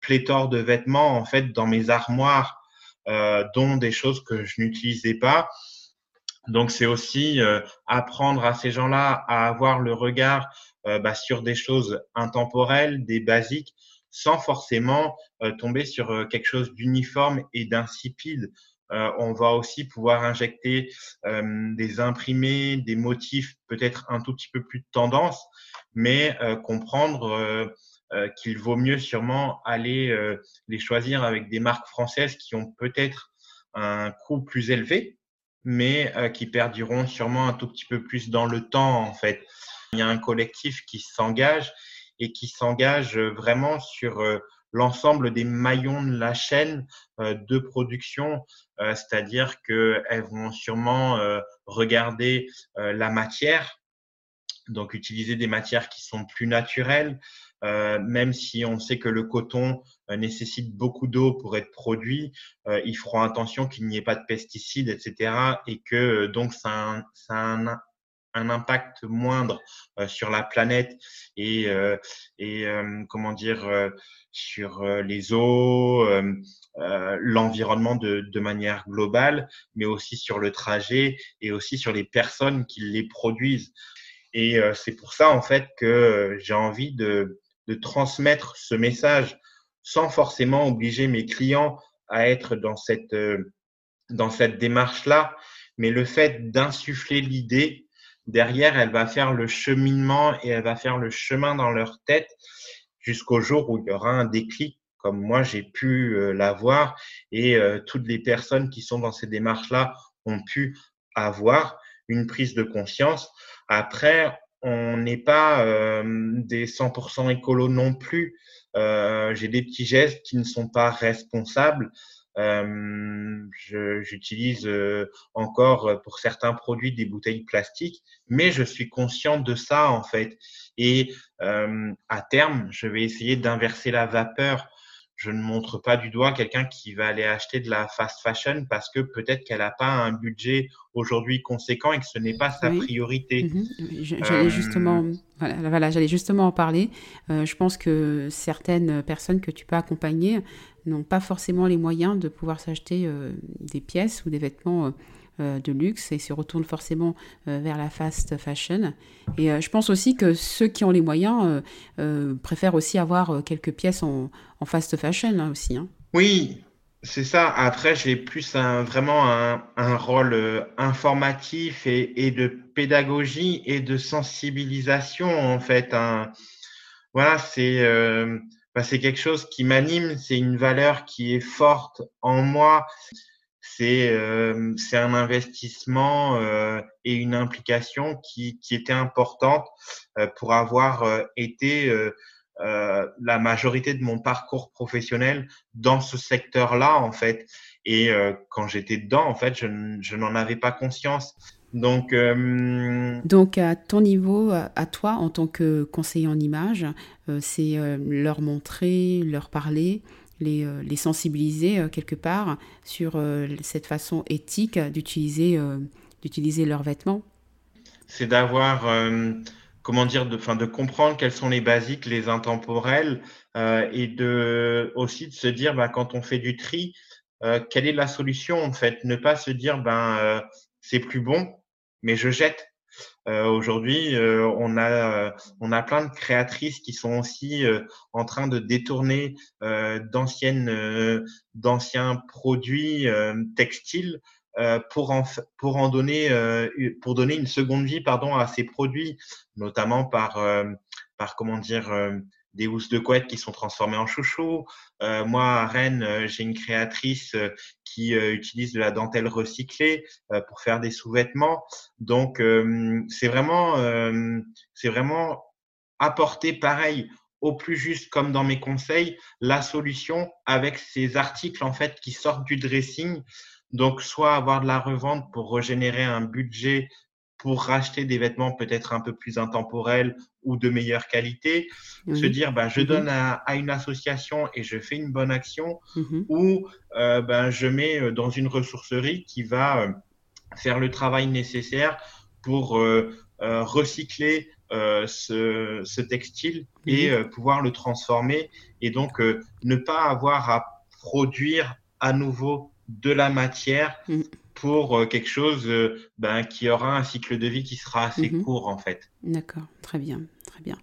pléthore de vêtements en fait dans mes armoires, euh, dont des choses que je n'utilisais pas. Donc, c'est aussi apprendre à ces gens-là à avoir le regard bah, sur des choses intemporelles, des basiques, sans forcément tomber sur quelque chose d'uniforme et d'insipide. Euh, on va aussi pouvoir injecter des imprimés, des motifs peut-être un tout petit peu plus de tendance, mais comprendre qu'il vaut mieux sûrement aller les choisir avec des marques françaises qui ont peut-être un coût plus élevé, mais qui perdiront sûrement un tout petit peu plus dans le temps en fait. Il y a un collectif qui s'engage et qui s'engage vraiment sur euh, l'ensemble des maillons de la chaîne euh, de production, euh, c'est-à-dire qu'elles vont sûrement regarder la matière, donc utiliser des matières qui sont plus naturelles, même si on sait que le coton nécessite beaucoup d'eau pour être produit, ils feront attention qu'il n'y ait pas de pesticides, etc. Et que donc ça un, un impact moindre euh, sur la planète et, euh, et euh, comment dire sur les eaux, l'environnement de, de, manière globale, mais aussi sur le trajet et aussi sur les personnes qui les produisent. Et c'est pour ça en fait que j'ai envie de, de transmettre ce message sans forcément obliger mes clients à être dans cette dans cette démarche-là, mais le fait d'insuffler l'idée derrière, elle va faire le cheminement et elle va faire le chemin dans leur tête jusqu'au jour où il y aura un déclic, comme moi j'ai pu euh, l'avoir et euh, toutes les personnes qui sont dans ces démarches-là ont pu avoir une prise de conscience. Après, on n'est pas euh, des 100% écolos non plus. j'ai des petits gestes qui ne sont pas responsables. Euh, J'utilise euh, encore euh, pour certains produits des bouteilles plastiques, mais je suis conscient de ça en fait. Et euh, à terme, je vais essayer d'inverser la vapeur. Je ne montre pas du doigt quelqu'un qui va aller acheter de la fast fashion parce que peut-être qu'elle n'a pas un budget aujourd'hui conséquent et que ce n'est pas sa priorité. Mhm. J'allais justement, voilà, voilà j'allais justement en parler. je pense que certaines personnes que tu peux accompagner n'ont pas forcément les moyens de pouvoir s'acheter euh, des pièces ou des vêtements euh, euh, de luxe et se retournent forcément vers la fast fashion. Et je pense aussi que ceux qui ont les moyens préfèrent aussi avoir quelques pièces en, fast fashion hein, aussi. Hein. Oui, c'est ça. Après, j'ai plus vraiment un, un rôle informatif et, de pédagogie et de sensibilisation en fait. Un, voilà, bah, c'est quelque chose qui m'anime, c'est une valeur qui est forte en moi. C'est euh, c'est un investissement euh, et une implication qui, qui était importante euh, pour avoir euh, été euh, euh, la majorité de mon parcours professionnel dans ce secteur-là en fait. Et quand j'étais dedans, en fait, je, je n'en avais pas conscience. Donc, euh, Donc, à ton niveau, à toi, en tant que conseiller en image, euh, c'est euh, leur montrer, leur parler, les, les sensibiliser quelque part sur cette façon éthique d'utiliser d'utiliser leurs vêtements. C'est d'avoir, comment dire, de, fin, de comprendre quels sont les basiques, les intemporels, et de aussi de se dire, bah, quand on fait du tri, quelle est la solution en fait? Ne pas se dire, ben c'est plus bon, mais je jette. Euh, Aujourd'hui, euh, on a euh, on a plein de créatrices qui sont aussi euh, en train de détourner d'anciennes d'anciens produits textiles pour en pour en donner pour donner une seconde vie pardon à ces produits, notamment par par comment dire des housses de couette qui sont transformées en chouchou. moi, à Rennes, j'ai une créatrice qui utilise de la dentelle recyclée pour faire des sous-vêtements. Donc, c'est vraiment, c'est vraiment apporter pareil au plus juste comme dans mes conseils la solution avec ces articles en fait qui sortent du dressing donc soit avoir de la revente pour régénérer un budget pour racheter des vêtements peut-être un peu plus intemporels ou de meilleure qualité, se dire ben, je mhm. donne à, une association et je fais une bonne action, mhm. ou euh, ben, je mets euh, dans une ressourcerie qui va euh, faire le travail nécessaire pour recycler ce, ce, textile et pouvoir le transformer et donc ne pas avoir à produire à nouveau de la matière pour euh, quelque chose euh, ben, qui aura un cycle de vie qui sera assez mhm. court en fait. D'accord, très bien, très bien.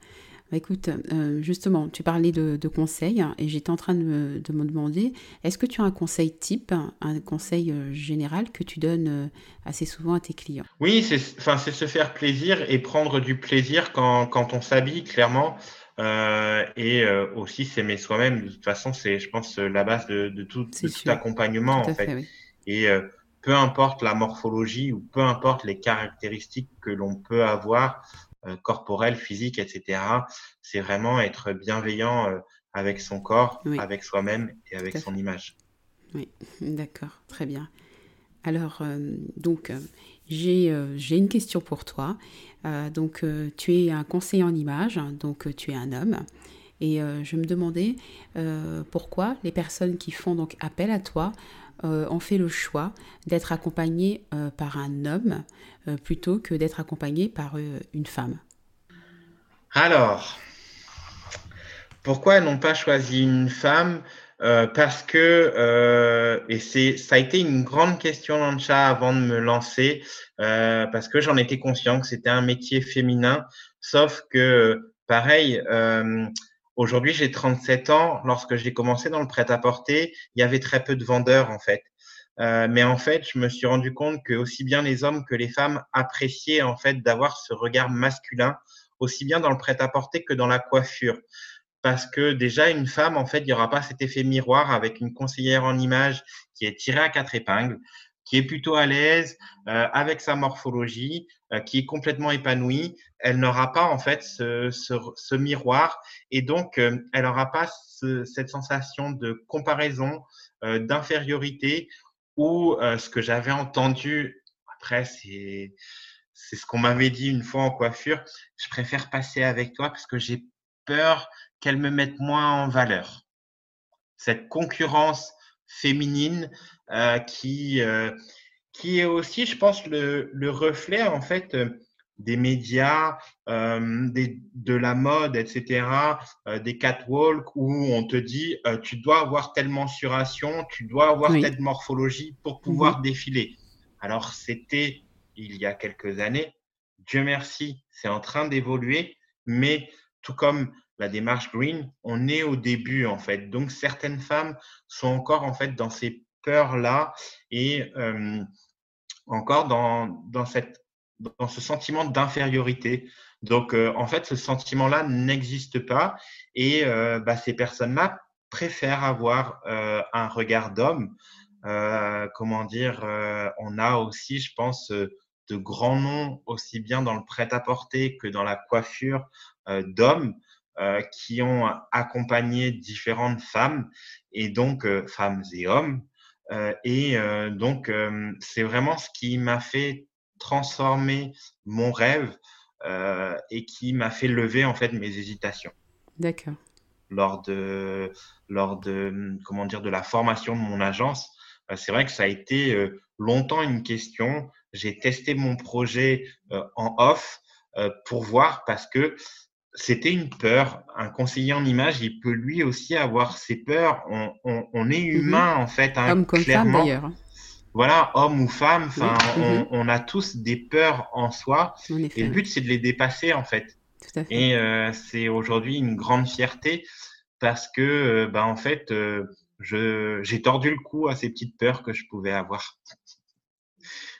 Bah, écoute, euh, justement, tu parlais de, conseils et j'étais en train de me, demander, est-ce que tu as un conseil type, un conseil général que tu donnes assez souvent à tes clients? Oui, c'est se faire plaisir et prendre du plaisir quand, quand on s'habille, clairement. Et aussi s'aimer soi-même. De toute façon, c'est, je pense, la base de, de tout, accompagnement. en fait. fait Et peu importe la morphologie ou peu importe les caractéristiques que l'on peut avoir, euh, corporelles, physiques, etc. C'est vraiment être bienveillant euh, avec son corps, avec soi-même et avec son image. Oui, d'accord, très bien. Alors, euh, donc, j'ai une question pour toi. donc, tu es un conseiller en image, donc tu es un homme. Et je me demandais pourquoi les personnes qui font donc appel à toi euh, on fait le choix d'être accompagné euh, par un homme euh, plutôt que d'être accompagné par une femme? Alors, pourquoi elles n'ont pas choisi une femme Parce que, et c'est, ça a été une grande question dans le chat avant de me lancer, parce que j'en étais conscient que c'était un métier féminin, sauf que, pareil, Aujourd'hui, j'ai 37 ans. Lorsque j'ai commencé dans le prêt-à-porter, il y avait très peu de vendeurs en fait. Euh, mais en fait, je me suis rendu compte que aussi bien les hommes que les femmes appréciaient en fait d'avoir ce regard masculin, aussi bien dans le prêt-à-porter que dans la coiffure. Parce que déjà, une femme, en fait, il n'y aura pas cet effet miroir avec une conseillère en image qui est tirée à quatre épingles qui est plutôt à l'aise euh, avec sa morphologie, euh, qui est complètement épanouie, elle n'aura pas en fait ce, ce, ce miroir et donc euh, elle n'aura pas ce, cette sensation de comparaison, euh, d'infériorité ou ce que j'avais entendu. Après, c'est c'est ce qu'on m'avait dit une fois en coiffure. Je préfère passer avec toi parce que j'ai peur qu'elle me mette moins en valeur. Cette concurrence féminine euh, qui, euh, qui est aussi, je pense, le, le reflet en fait euh, des médias, des, de la mode, etc., des catwalks où on te dit tu dois avoir telle mensuration, tu dois avoir telle morphologie pour pouvoir mhm. défiler. Alors c'était il y a quelques années. Dieu merci, c'est en train d'évoluer, mais tout comme la démarche green, on est au début en fait. Donc certaines femmes sont encore en fait dans ces peurs-là et euh, encore dans, dans, cette, dans ce sentiment d'infériorité. Donc euh, en fait, ce sentiment-là n'existe pas et euh, bah, ces personnes-là préfèrent avoir un regard d'homme. comment dire, on a aussi, je pense, de grands noms, aussi bien dans le prêt-à-porter que dans la coiffure d'hommes. Euh, qui ont accompagné différentes femmes et donc euh, femmes et hommes. Euh, et donc c'est vraiment ce qui m'a fait transformer mon rêve et qui m'a fait lever en fait mes hésitations. D'accord. Lors de lors de comment dire de la formation de mon agence, c'est vrai que ça a été longtemps une question. J'ai testé mon projet en off pour voir parce que c'était une peur. Un conseiller en image, il peut lui aussi avoir ses peurs. On, on, on est mhm. humain, en fait. Hein, Homme comme femme, d'ailleurs. Voilà, homme ou femme, enfin, on, mhm. on, a tous des peurs en soi. et le but, c'est de les dépasser, en fait. Tout à fait. Et euh, c'est aujourd'hui une grande fierté parce que, euh, bah, en fait, euh, je j'ai tordu le cou à ces petites peurs que je pouvais avoir.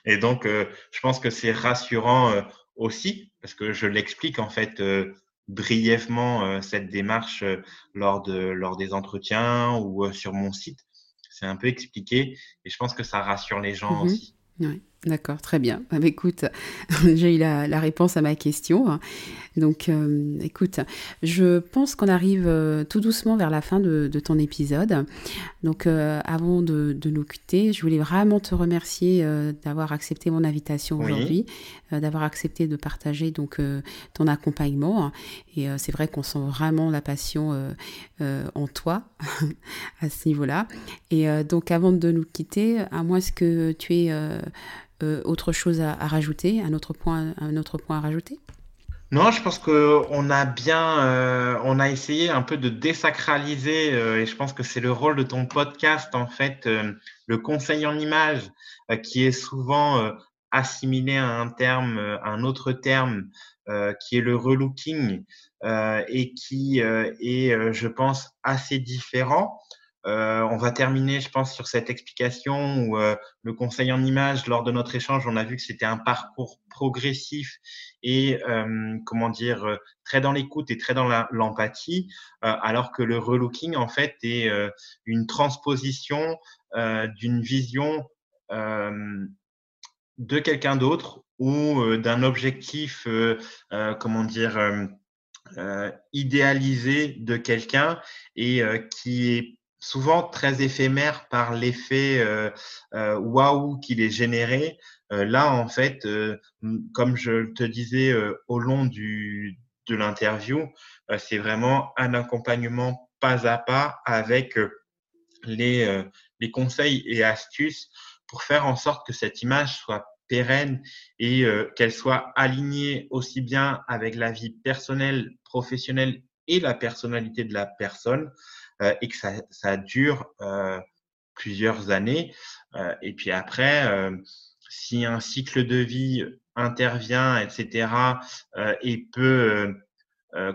Et donc, euh, je pense que c'est rassurant aussi parce que je l'explique, en fait brièvement cette démarche lors, de, lors des entretiens ou sur mon site. C'est un peu expliqué et je pense que ça rassure les gens mmh aussi. Oui, d'accord, très bien. Ah, bah, écoute, j'ai eu la, réponse à ma question. Donc, euh, écoute, je pense qu'on arrive euh, tout doucement vers la fin de, ton épisode. Donc, euh, avant de, nous quitter, je voulais vraiment te remercier d'avoir accepté mon invitation aujourd'hui, d'avoir accepté de partager donc ton accompagnement. Et c'est vrai qu'on sent vraiment la passion en toi à ce niveau-là. Et donc, avant de nous quitter, à moins que tu aies autre chose à, à, rajouter, un autre point, un autre point à rajouter? Non, je pense qu'on a bien, euh, on a essayé un peu de désacraliser, euh, et je pense que c'est le rôle de ton podcast, en fait, euh, le conseil en image, qui est souvent assimilé à un terme, un autre terme, qui est le relooking, et qui est, je pense, assez différent. Euh, on va terminer, je pense, sur cette explication où euh, le conseil en image, lors de notre échange, on a vu que c'était un parcours progressif et, euh, comment dire, très dans l'écoute et très dans l'empathie, alors que le relooking, en fait, est une transposition d'une vision de quelqu'un d'autre ou d'un objectif, comment dire, idéalisé de quelqu'un et qui est souvent très éphémère par l'effet euh, euh, waouh qu'il est généré. Euh, là, en fait, comme je te disais au long du, de l'interview, c'est vraiment un accompagnement pas à pas avec les, les conseils et astuces pour faire en sorte que cette image soit pérenne et qu'elle soit alignée aussi bien avec la vie personnelle, professionnelle et la personnalité de la personne euh, et que ça, ça dure euh, plusieurs années. Euh, et puis après, si un cycle de vie intervient, etc., et peut,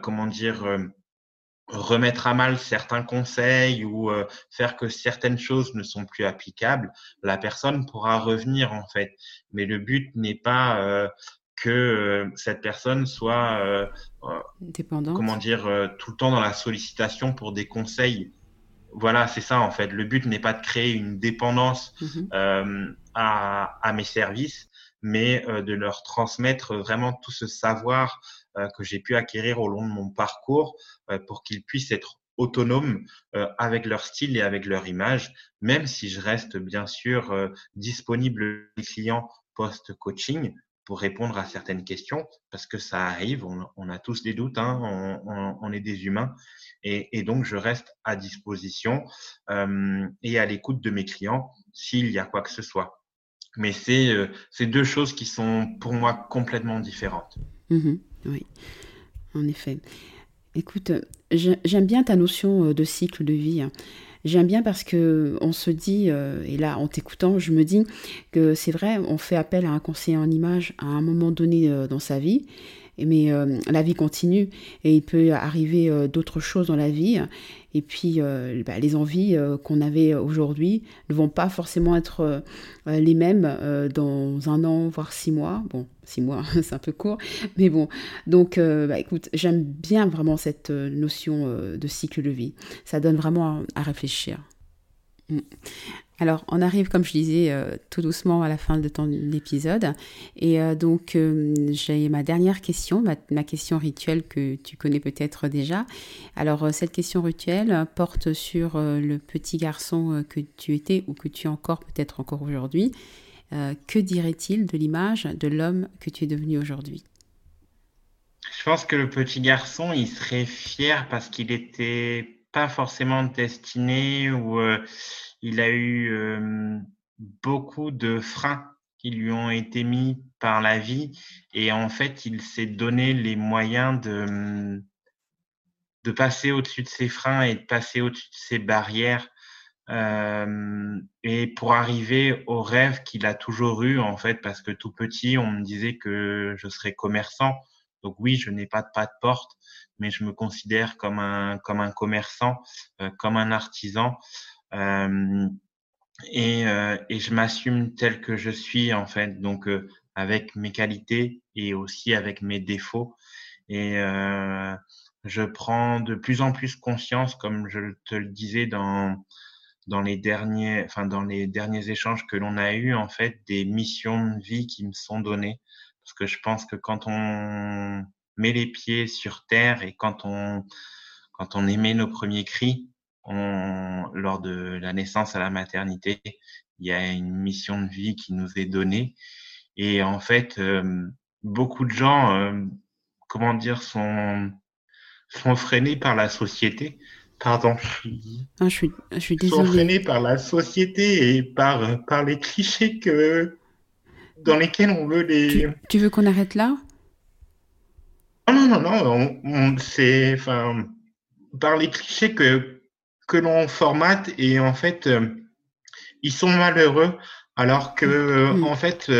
comment dire, remettre à mal certains conseils ou faire que certaines choses ne sont plus applicables, la personne pourra revenir en fait. Mais le but n'est pas que euh, cette personne soit, euh, Dépendante. comment dire, euh, tout le temps dans la sollicitation pour des conseils. Voilà, c'est ça en fait. Le but n'est pas de créer une dépendance mhm. à, à, mes services, mais de leur transmettre vraiment tout ce savoir que j'ai pu acquérir au long de mon parcours pour qu'ils puissent être autonomes avec leur style et avec leur image, même si je reste bien sûr disponible aux clients post-coaching répondre à certaines questions, parce que ça arrive, on, a tous des doutes, hein, on, est des humains, et, donc je reste à disposition euh, et à l'écoute de mes clients s'il y a quoi que ce soit. Mais c'est euh, deux choses qui sont pour moi complètement différentes. Mmh oui, en effet. Écoute, j'aime bien ta notion euh, de cycle de vie. J'aime bien parce que on se dit, euh, et là en t'écoutant, je me dis que c'est vrai, on fait appel à un conseiller en image à un moment donné euh, dans sa vie, mais euh, la vie continue et il peut arriver euh, d'autres choses dans la vie. Et puis, euh, bah, les envies qu'on avait aujourd'hui ne vont pas forcément être les mêmes dans un an, voire six mois. Bon, six mois, c'est un peu court, mais bon. Donc, bah, écoute, j'aime bien vraiment cette notion de cycle de vie. Ça donne vraiment à, réfléchir. Mm. Alors, on arrive, comme je disais, euh, tout doucement à la fin de ton épisode. Et euh, donc, euh, j'ai ma dernière question, ma, question rituelle que tu connais peut-être déjà. Alors, cette question rituelle porte sur le petit garçon que tu étais ou que tu es encore, peut-être encore aujourd'hui. que dirait-il de l'image de l'homme que tu es devenu aujourd'hui? Je pense que le petit garçon, il serait fier parce qu'il n'était pas forcément destiné ou il a eu euh, beaucoup de freins qui lui ont été mis par la vie. Et en fait, il s'est donné les moyens de, de passer au-dessus de ses freins et de passer au-dessus de ses barrières. Euh, et pour arriver au rêve qu'il a toujours eu en fait parce que tout petit, on me disait que je serais commerçant. Donc oui, je n'ai pas de pas de porte, mais je me considère comme un comme un commerçant, euh, comme un artisan. Euh, et, euh, et, je m'assume tel que je suis en fait, donc avec mes qualités et aussi avec mes défauts. Et je prends de plus en plus conscience, comme je te le disais dans dans les derniers, enfin dans les derniers échanges que l'on a eus, en fait, des missions de vie qui me sont données. Parce que je pense que quand on met les pieds sur terre et quand on quand on émet nos premiers cris, on, lors de la naissance à la maternité, il y a une mission de vie qui nous est donnée. Et en fait, euh, beaucoup de gens, euh, comment dire, sont, sont freinés par la société. Pardon, ah, je suis, je suis désolée. Sont freinés par la société et par, par les clichés que, dans lesquels on veut les. Tu, veux qu'on arrête là? Non, non, non, non. c'est. Enfin, par les clichés que, que l'on formate et en fait, euh, ils sont malheureux alors que, mm. en fait,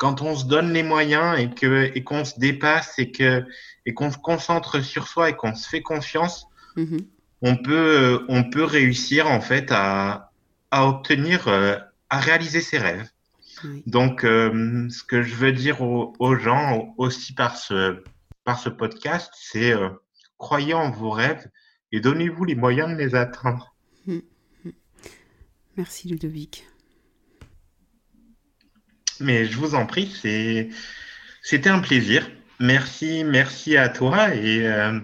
quand on se donne les moyens et que et qu'on se dépasse et que et qu'on se concentre sur soi et qu'on se fait confiance, mm-hmm. on peut on peut réussir en fait à à obtenir euh, à réaliser ses rêves. Donc euh, ce que je veux dire aux, gens aussi par ce par ce podcast, c'est euh, croyez en vos rêves et donnez-vous les moyens de les atteindre. Mm. Merci Ludovic. Mais je vous en prie, c'était un plaisir. Merci, merci à toi et, euh,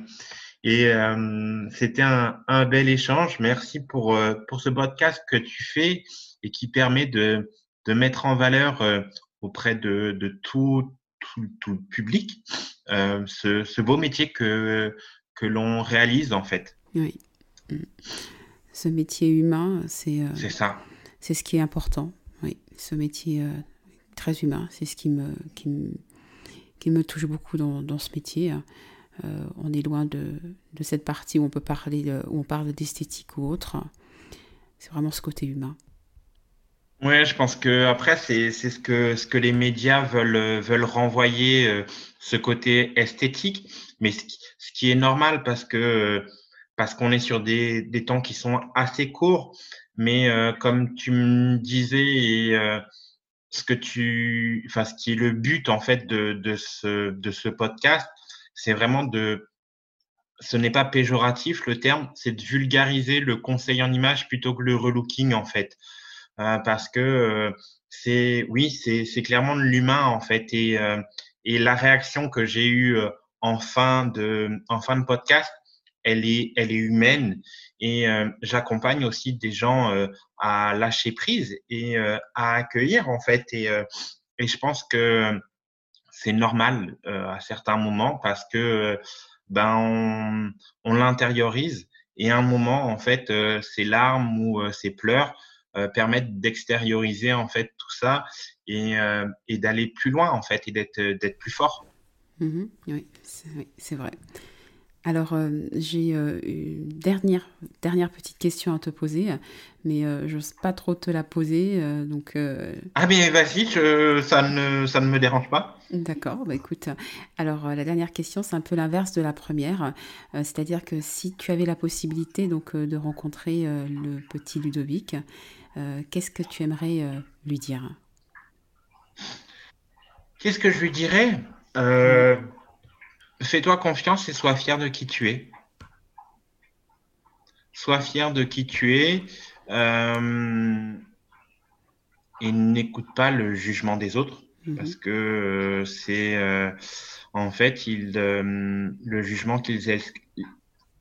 et euh, c'était un, un, bel échange. Merci pour, pour ce podcast que tu fais et qui permet de, de mettre en valeur auprès de, de tout, tout, public ce, ce, beau métier que, que l'on réalise en fait. Oui. Mm. Ce métier humain, c'est, c'est ça. C'est ce qui est important. Oui, ce métier très humain. C'est ce qui me, qui me, qui me touche beaucoup dans, dans ce métier. Euh, on est loin de, de, cette partie où on peut parler, où on parle d'esthétique ou autre. C'est vraiment ce côté humain. Oui, je pense que après c'est ce que ce que les médias veulent veulent renvoyer euh, ce côté esthétique, mais ce qui, est normal parce que parce qu'on est sur des, des temps qui sont assez courts, mais euh, comme tu me disais et ce que tu, enfin, ce qui est le but en fait de, de ce, de ce podcast, c'est vraiment de, ce n'est pas péjoratif le terme, c'est de vulgariser le conseil en image plutôt que le relooking en fait, euh, parce que euh, c'est, oui, c'est, c'est clairement de l'humain en fait. Et euh, et la réaction que j'ai eue en fin de en fin de podcast, elle est elle est humaine. Et euh, j'accompagne aussi des gens euh, à lâcher prise et euh, à accueillir en fait. Et, et je pense que c'est normal à certains moments parce que ben on, on l'intériorise. Et à un moment en fait ces larmes ou ces pleurs permettent d'extérioriser en fait tout ça et, et d'aller plus loin en fait et d'être d'être plus fort. Mmh oui, c'est vrai. Alors, euh, j'ai euh, une dernière, dernière petite question à te poser, mais euh, je n'ose pas trop te la poser. donc, Ah, mais vas-y, ça, ne, ça ne me dérange pas. D'accord, bah écoute. Alors, la dernière question, c'est un peu l'inverse de la première. C'est-à-dire que si tu avais la possibilité donc, de rencontrer le petit Ludovic, qu'est-ce que tu aimerais lui dire? Qu'est-ce que je lui dirais? Fais-toi confiance et sois fier de qui tu es. Sois fier de qui tu es euh, et n'écoute pas le jugement des autres mhm. parce que euh, c'est euh, en fait il, le jugement qu'ils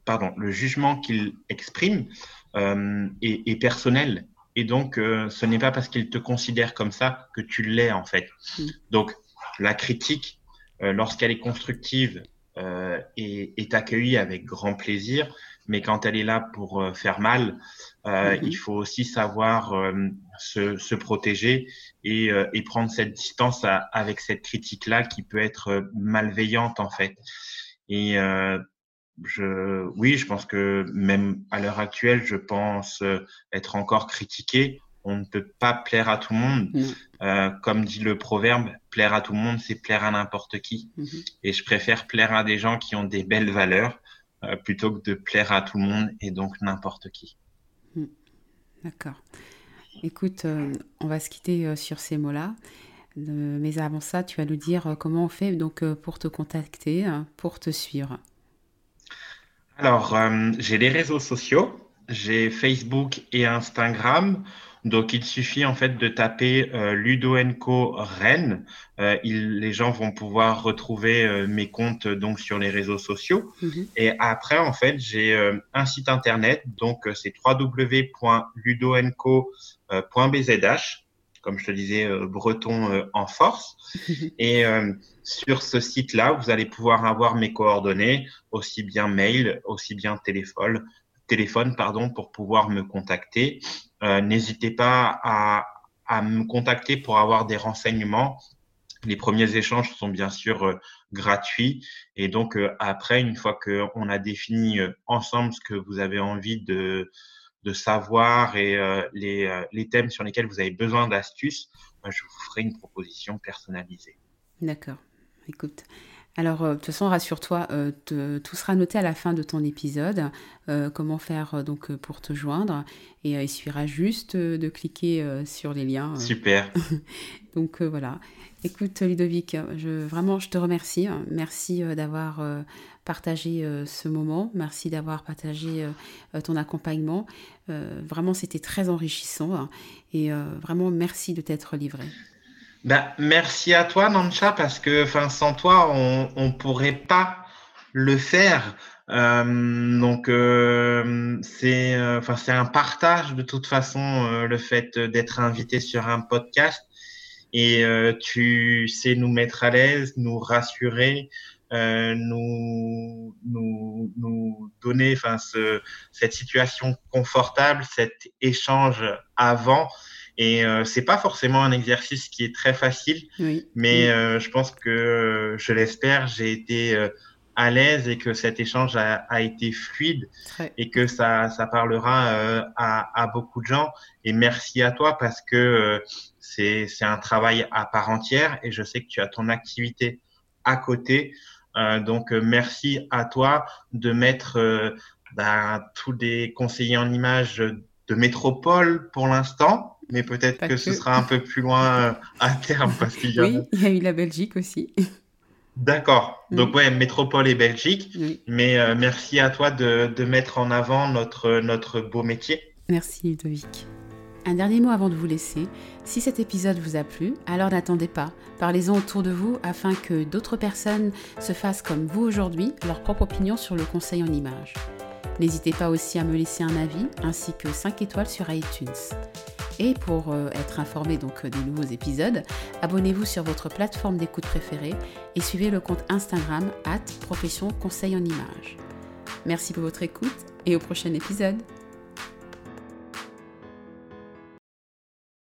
pardon le jugement qu'ils expriment est, est, personnel et donc ce n'est pas parce qu'ils te considèrent comme ça que tu l'es en fait. Mhm. Donc la critique euh, lorsqu'elle est constructive, euh, est, est, accueillie avec grand plaisir, mais quand elle est là pour euh, faire mal, euh, mm-hmm. il faut aussi savoir se, se, protéger et, et, prendre cette distance avec cette critique-là qui peut être malveillante en fait. Et je, oui, je pense que même à l'heure actuelle, je pense être encore critiqué on ne peut pas plaire à tout le monde. Euh, comme dit le proverbe, plaire à tout le monde, c'est plaire à n'importe qui. Mm-hmm. Et je préfère plaire à des gens qui ont des belles valeurs euh, plutôt que de plaire à tout le monde et donc n'importe qui. Mm. D'accord. Écoute, euh, on va se quitter sur ces mots-là. mais avant ça, tu vas nous dire comment on fait donc pour te contacter, pour te suivre. Alors, j'ai les réseaux sociaux, j'ai Facebook et Instagram. Donc, il suffit en fait de taper euh, Ludoenco Rennes. Euh, les gens vont pouvoir retrouver euh, mes comptes donc sur les réseaux sociaux. Mhm. Et après, en fait, j'ai euh, un site internet. Donc, c'est www.ludoenco.bzh comme je te disais, breton en force. Et sur ce site-là, vous allez pouvoir avoir mes coordonnées, aussi bien mail, aussi bien téléphone, téléphone pardon, pour pouvoir me contacter. Euh, n'hésitez pas à, à, me contacter pour avoir des renseignements. Les premiers échanges sont bien sûr euh, gratuits et donc euh, après, une fois qu'on a défini ensemble ce que vous avez envie de, de savoir et les, les, thèmes sur lesquels vous avez besoin d'astuces, je vous ferai une proposition personnalisée. D'accord. Écoute, alors, euh, de toute façon, rassure-toi, euh, tout sera noté à la fin de ton épisode, euh, comment faire donc pour te joindre. Et il suffira juste de cliquer sur les liens. Super. donc voilà. Écoute, Ludovic, je, vraiment, je te remercie. Merci d'avoir partagé ce moment. Merci d'avoir partagé ton accompagnement. vraiment, c'était très enrichissant. Hein. et vraiment, merci de t'être livré. Ben, merci à toi, Nancha, parce que sans toi, on ne pourrait pas le faire. Euh, donc, euh, c'est euh, c'est un partage de toute façon, euh, le fait d'être invité sur un podcast. Et euh, tu sais nous mettre à l'aise, nous rassurer, nous, nous, nous donner enfin, ce, cette situation confortable, cet échange avant. Et euh, c'est pas forcément un exercice qui est très facile, mais euh, je pense que, je l'espère, j'ai été euh, à l'aise et que cet échange a, a été fluide et que ça, ça parlera euh, à, à, beaucoup de gens. Et merci à toi parce que euh, c'est un travail à part entière et je sais que tu as ton activité à côté. donc merci à toi de mettre ben, tous les conseillers en images de métropole pour l'instant mais peut-être que, ce sera un peu plus loin euh, à terme parce qu'il y a. Oui, il y a eu la Belgique aussi. D'accord. Donc ouais, métropole et Belgique. Mais euh, merci à toi de, de, mettre en avant notre, notre beau métier. Merci Ludovic. Un dernier mot avant de vous laisser. Si cet épisode vous a plu, alors n'attendez pas. Parlez-en autour de vous afin que d'autres personnes se fassent comme vous aujourd'hui leur propre opinion sur le conseil en images. N'hésitez pas aussi à me laisser un avis ainsi que 5 étoiles sur iTunes. Et pour euh, être informé donc des nouveaux épisodes, abonnez-vous sur votre plateforme d'écoute préférée et suivez le compte Instagram at profession conseil en images. Merci pour votre écoute et au prochain épisode.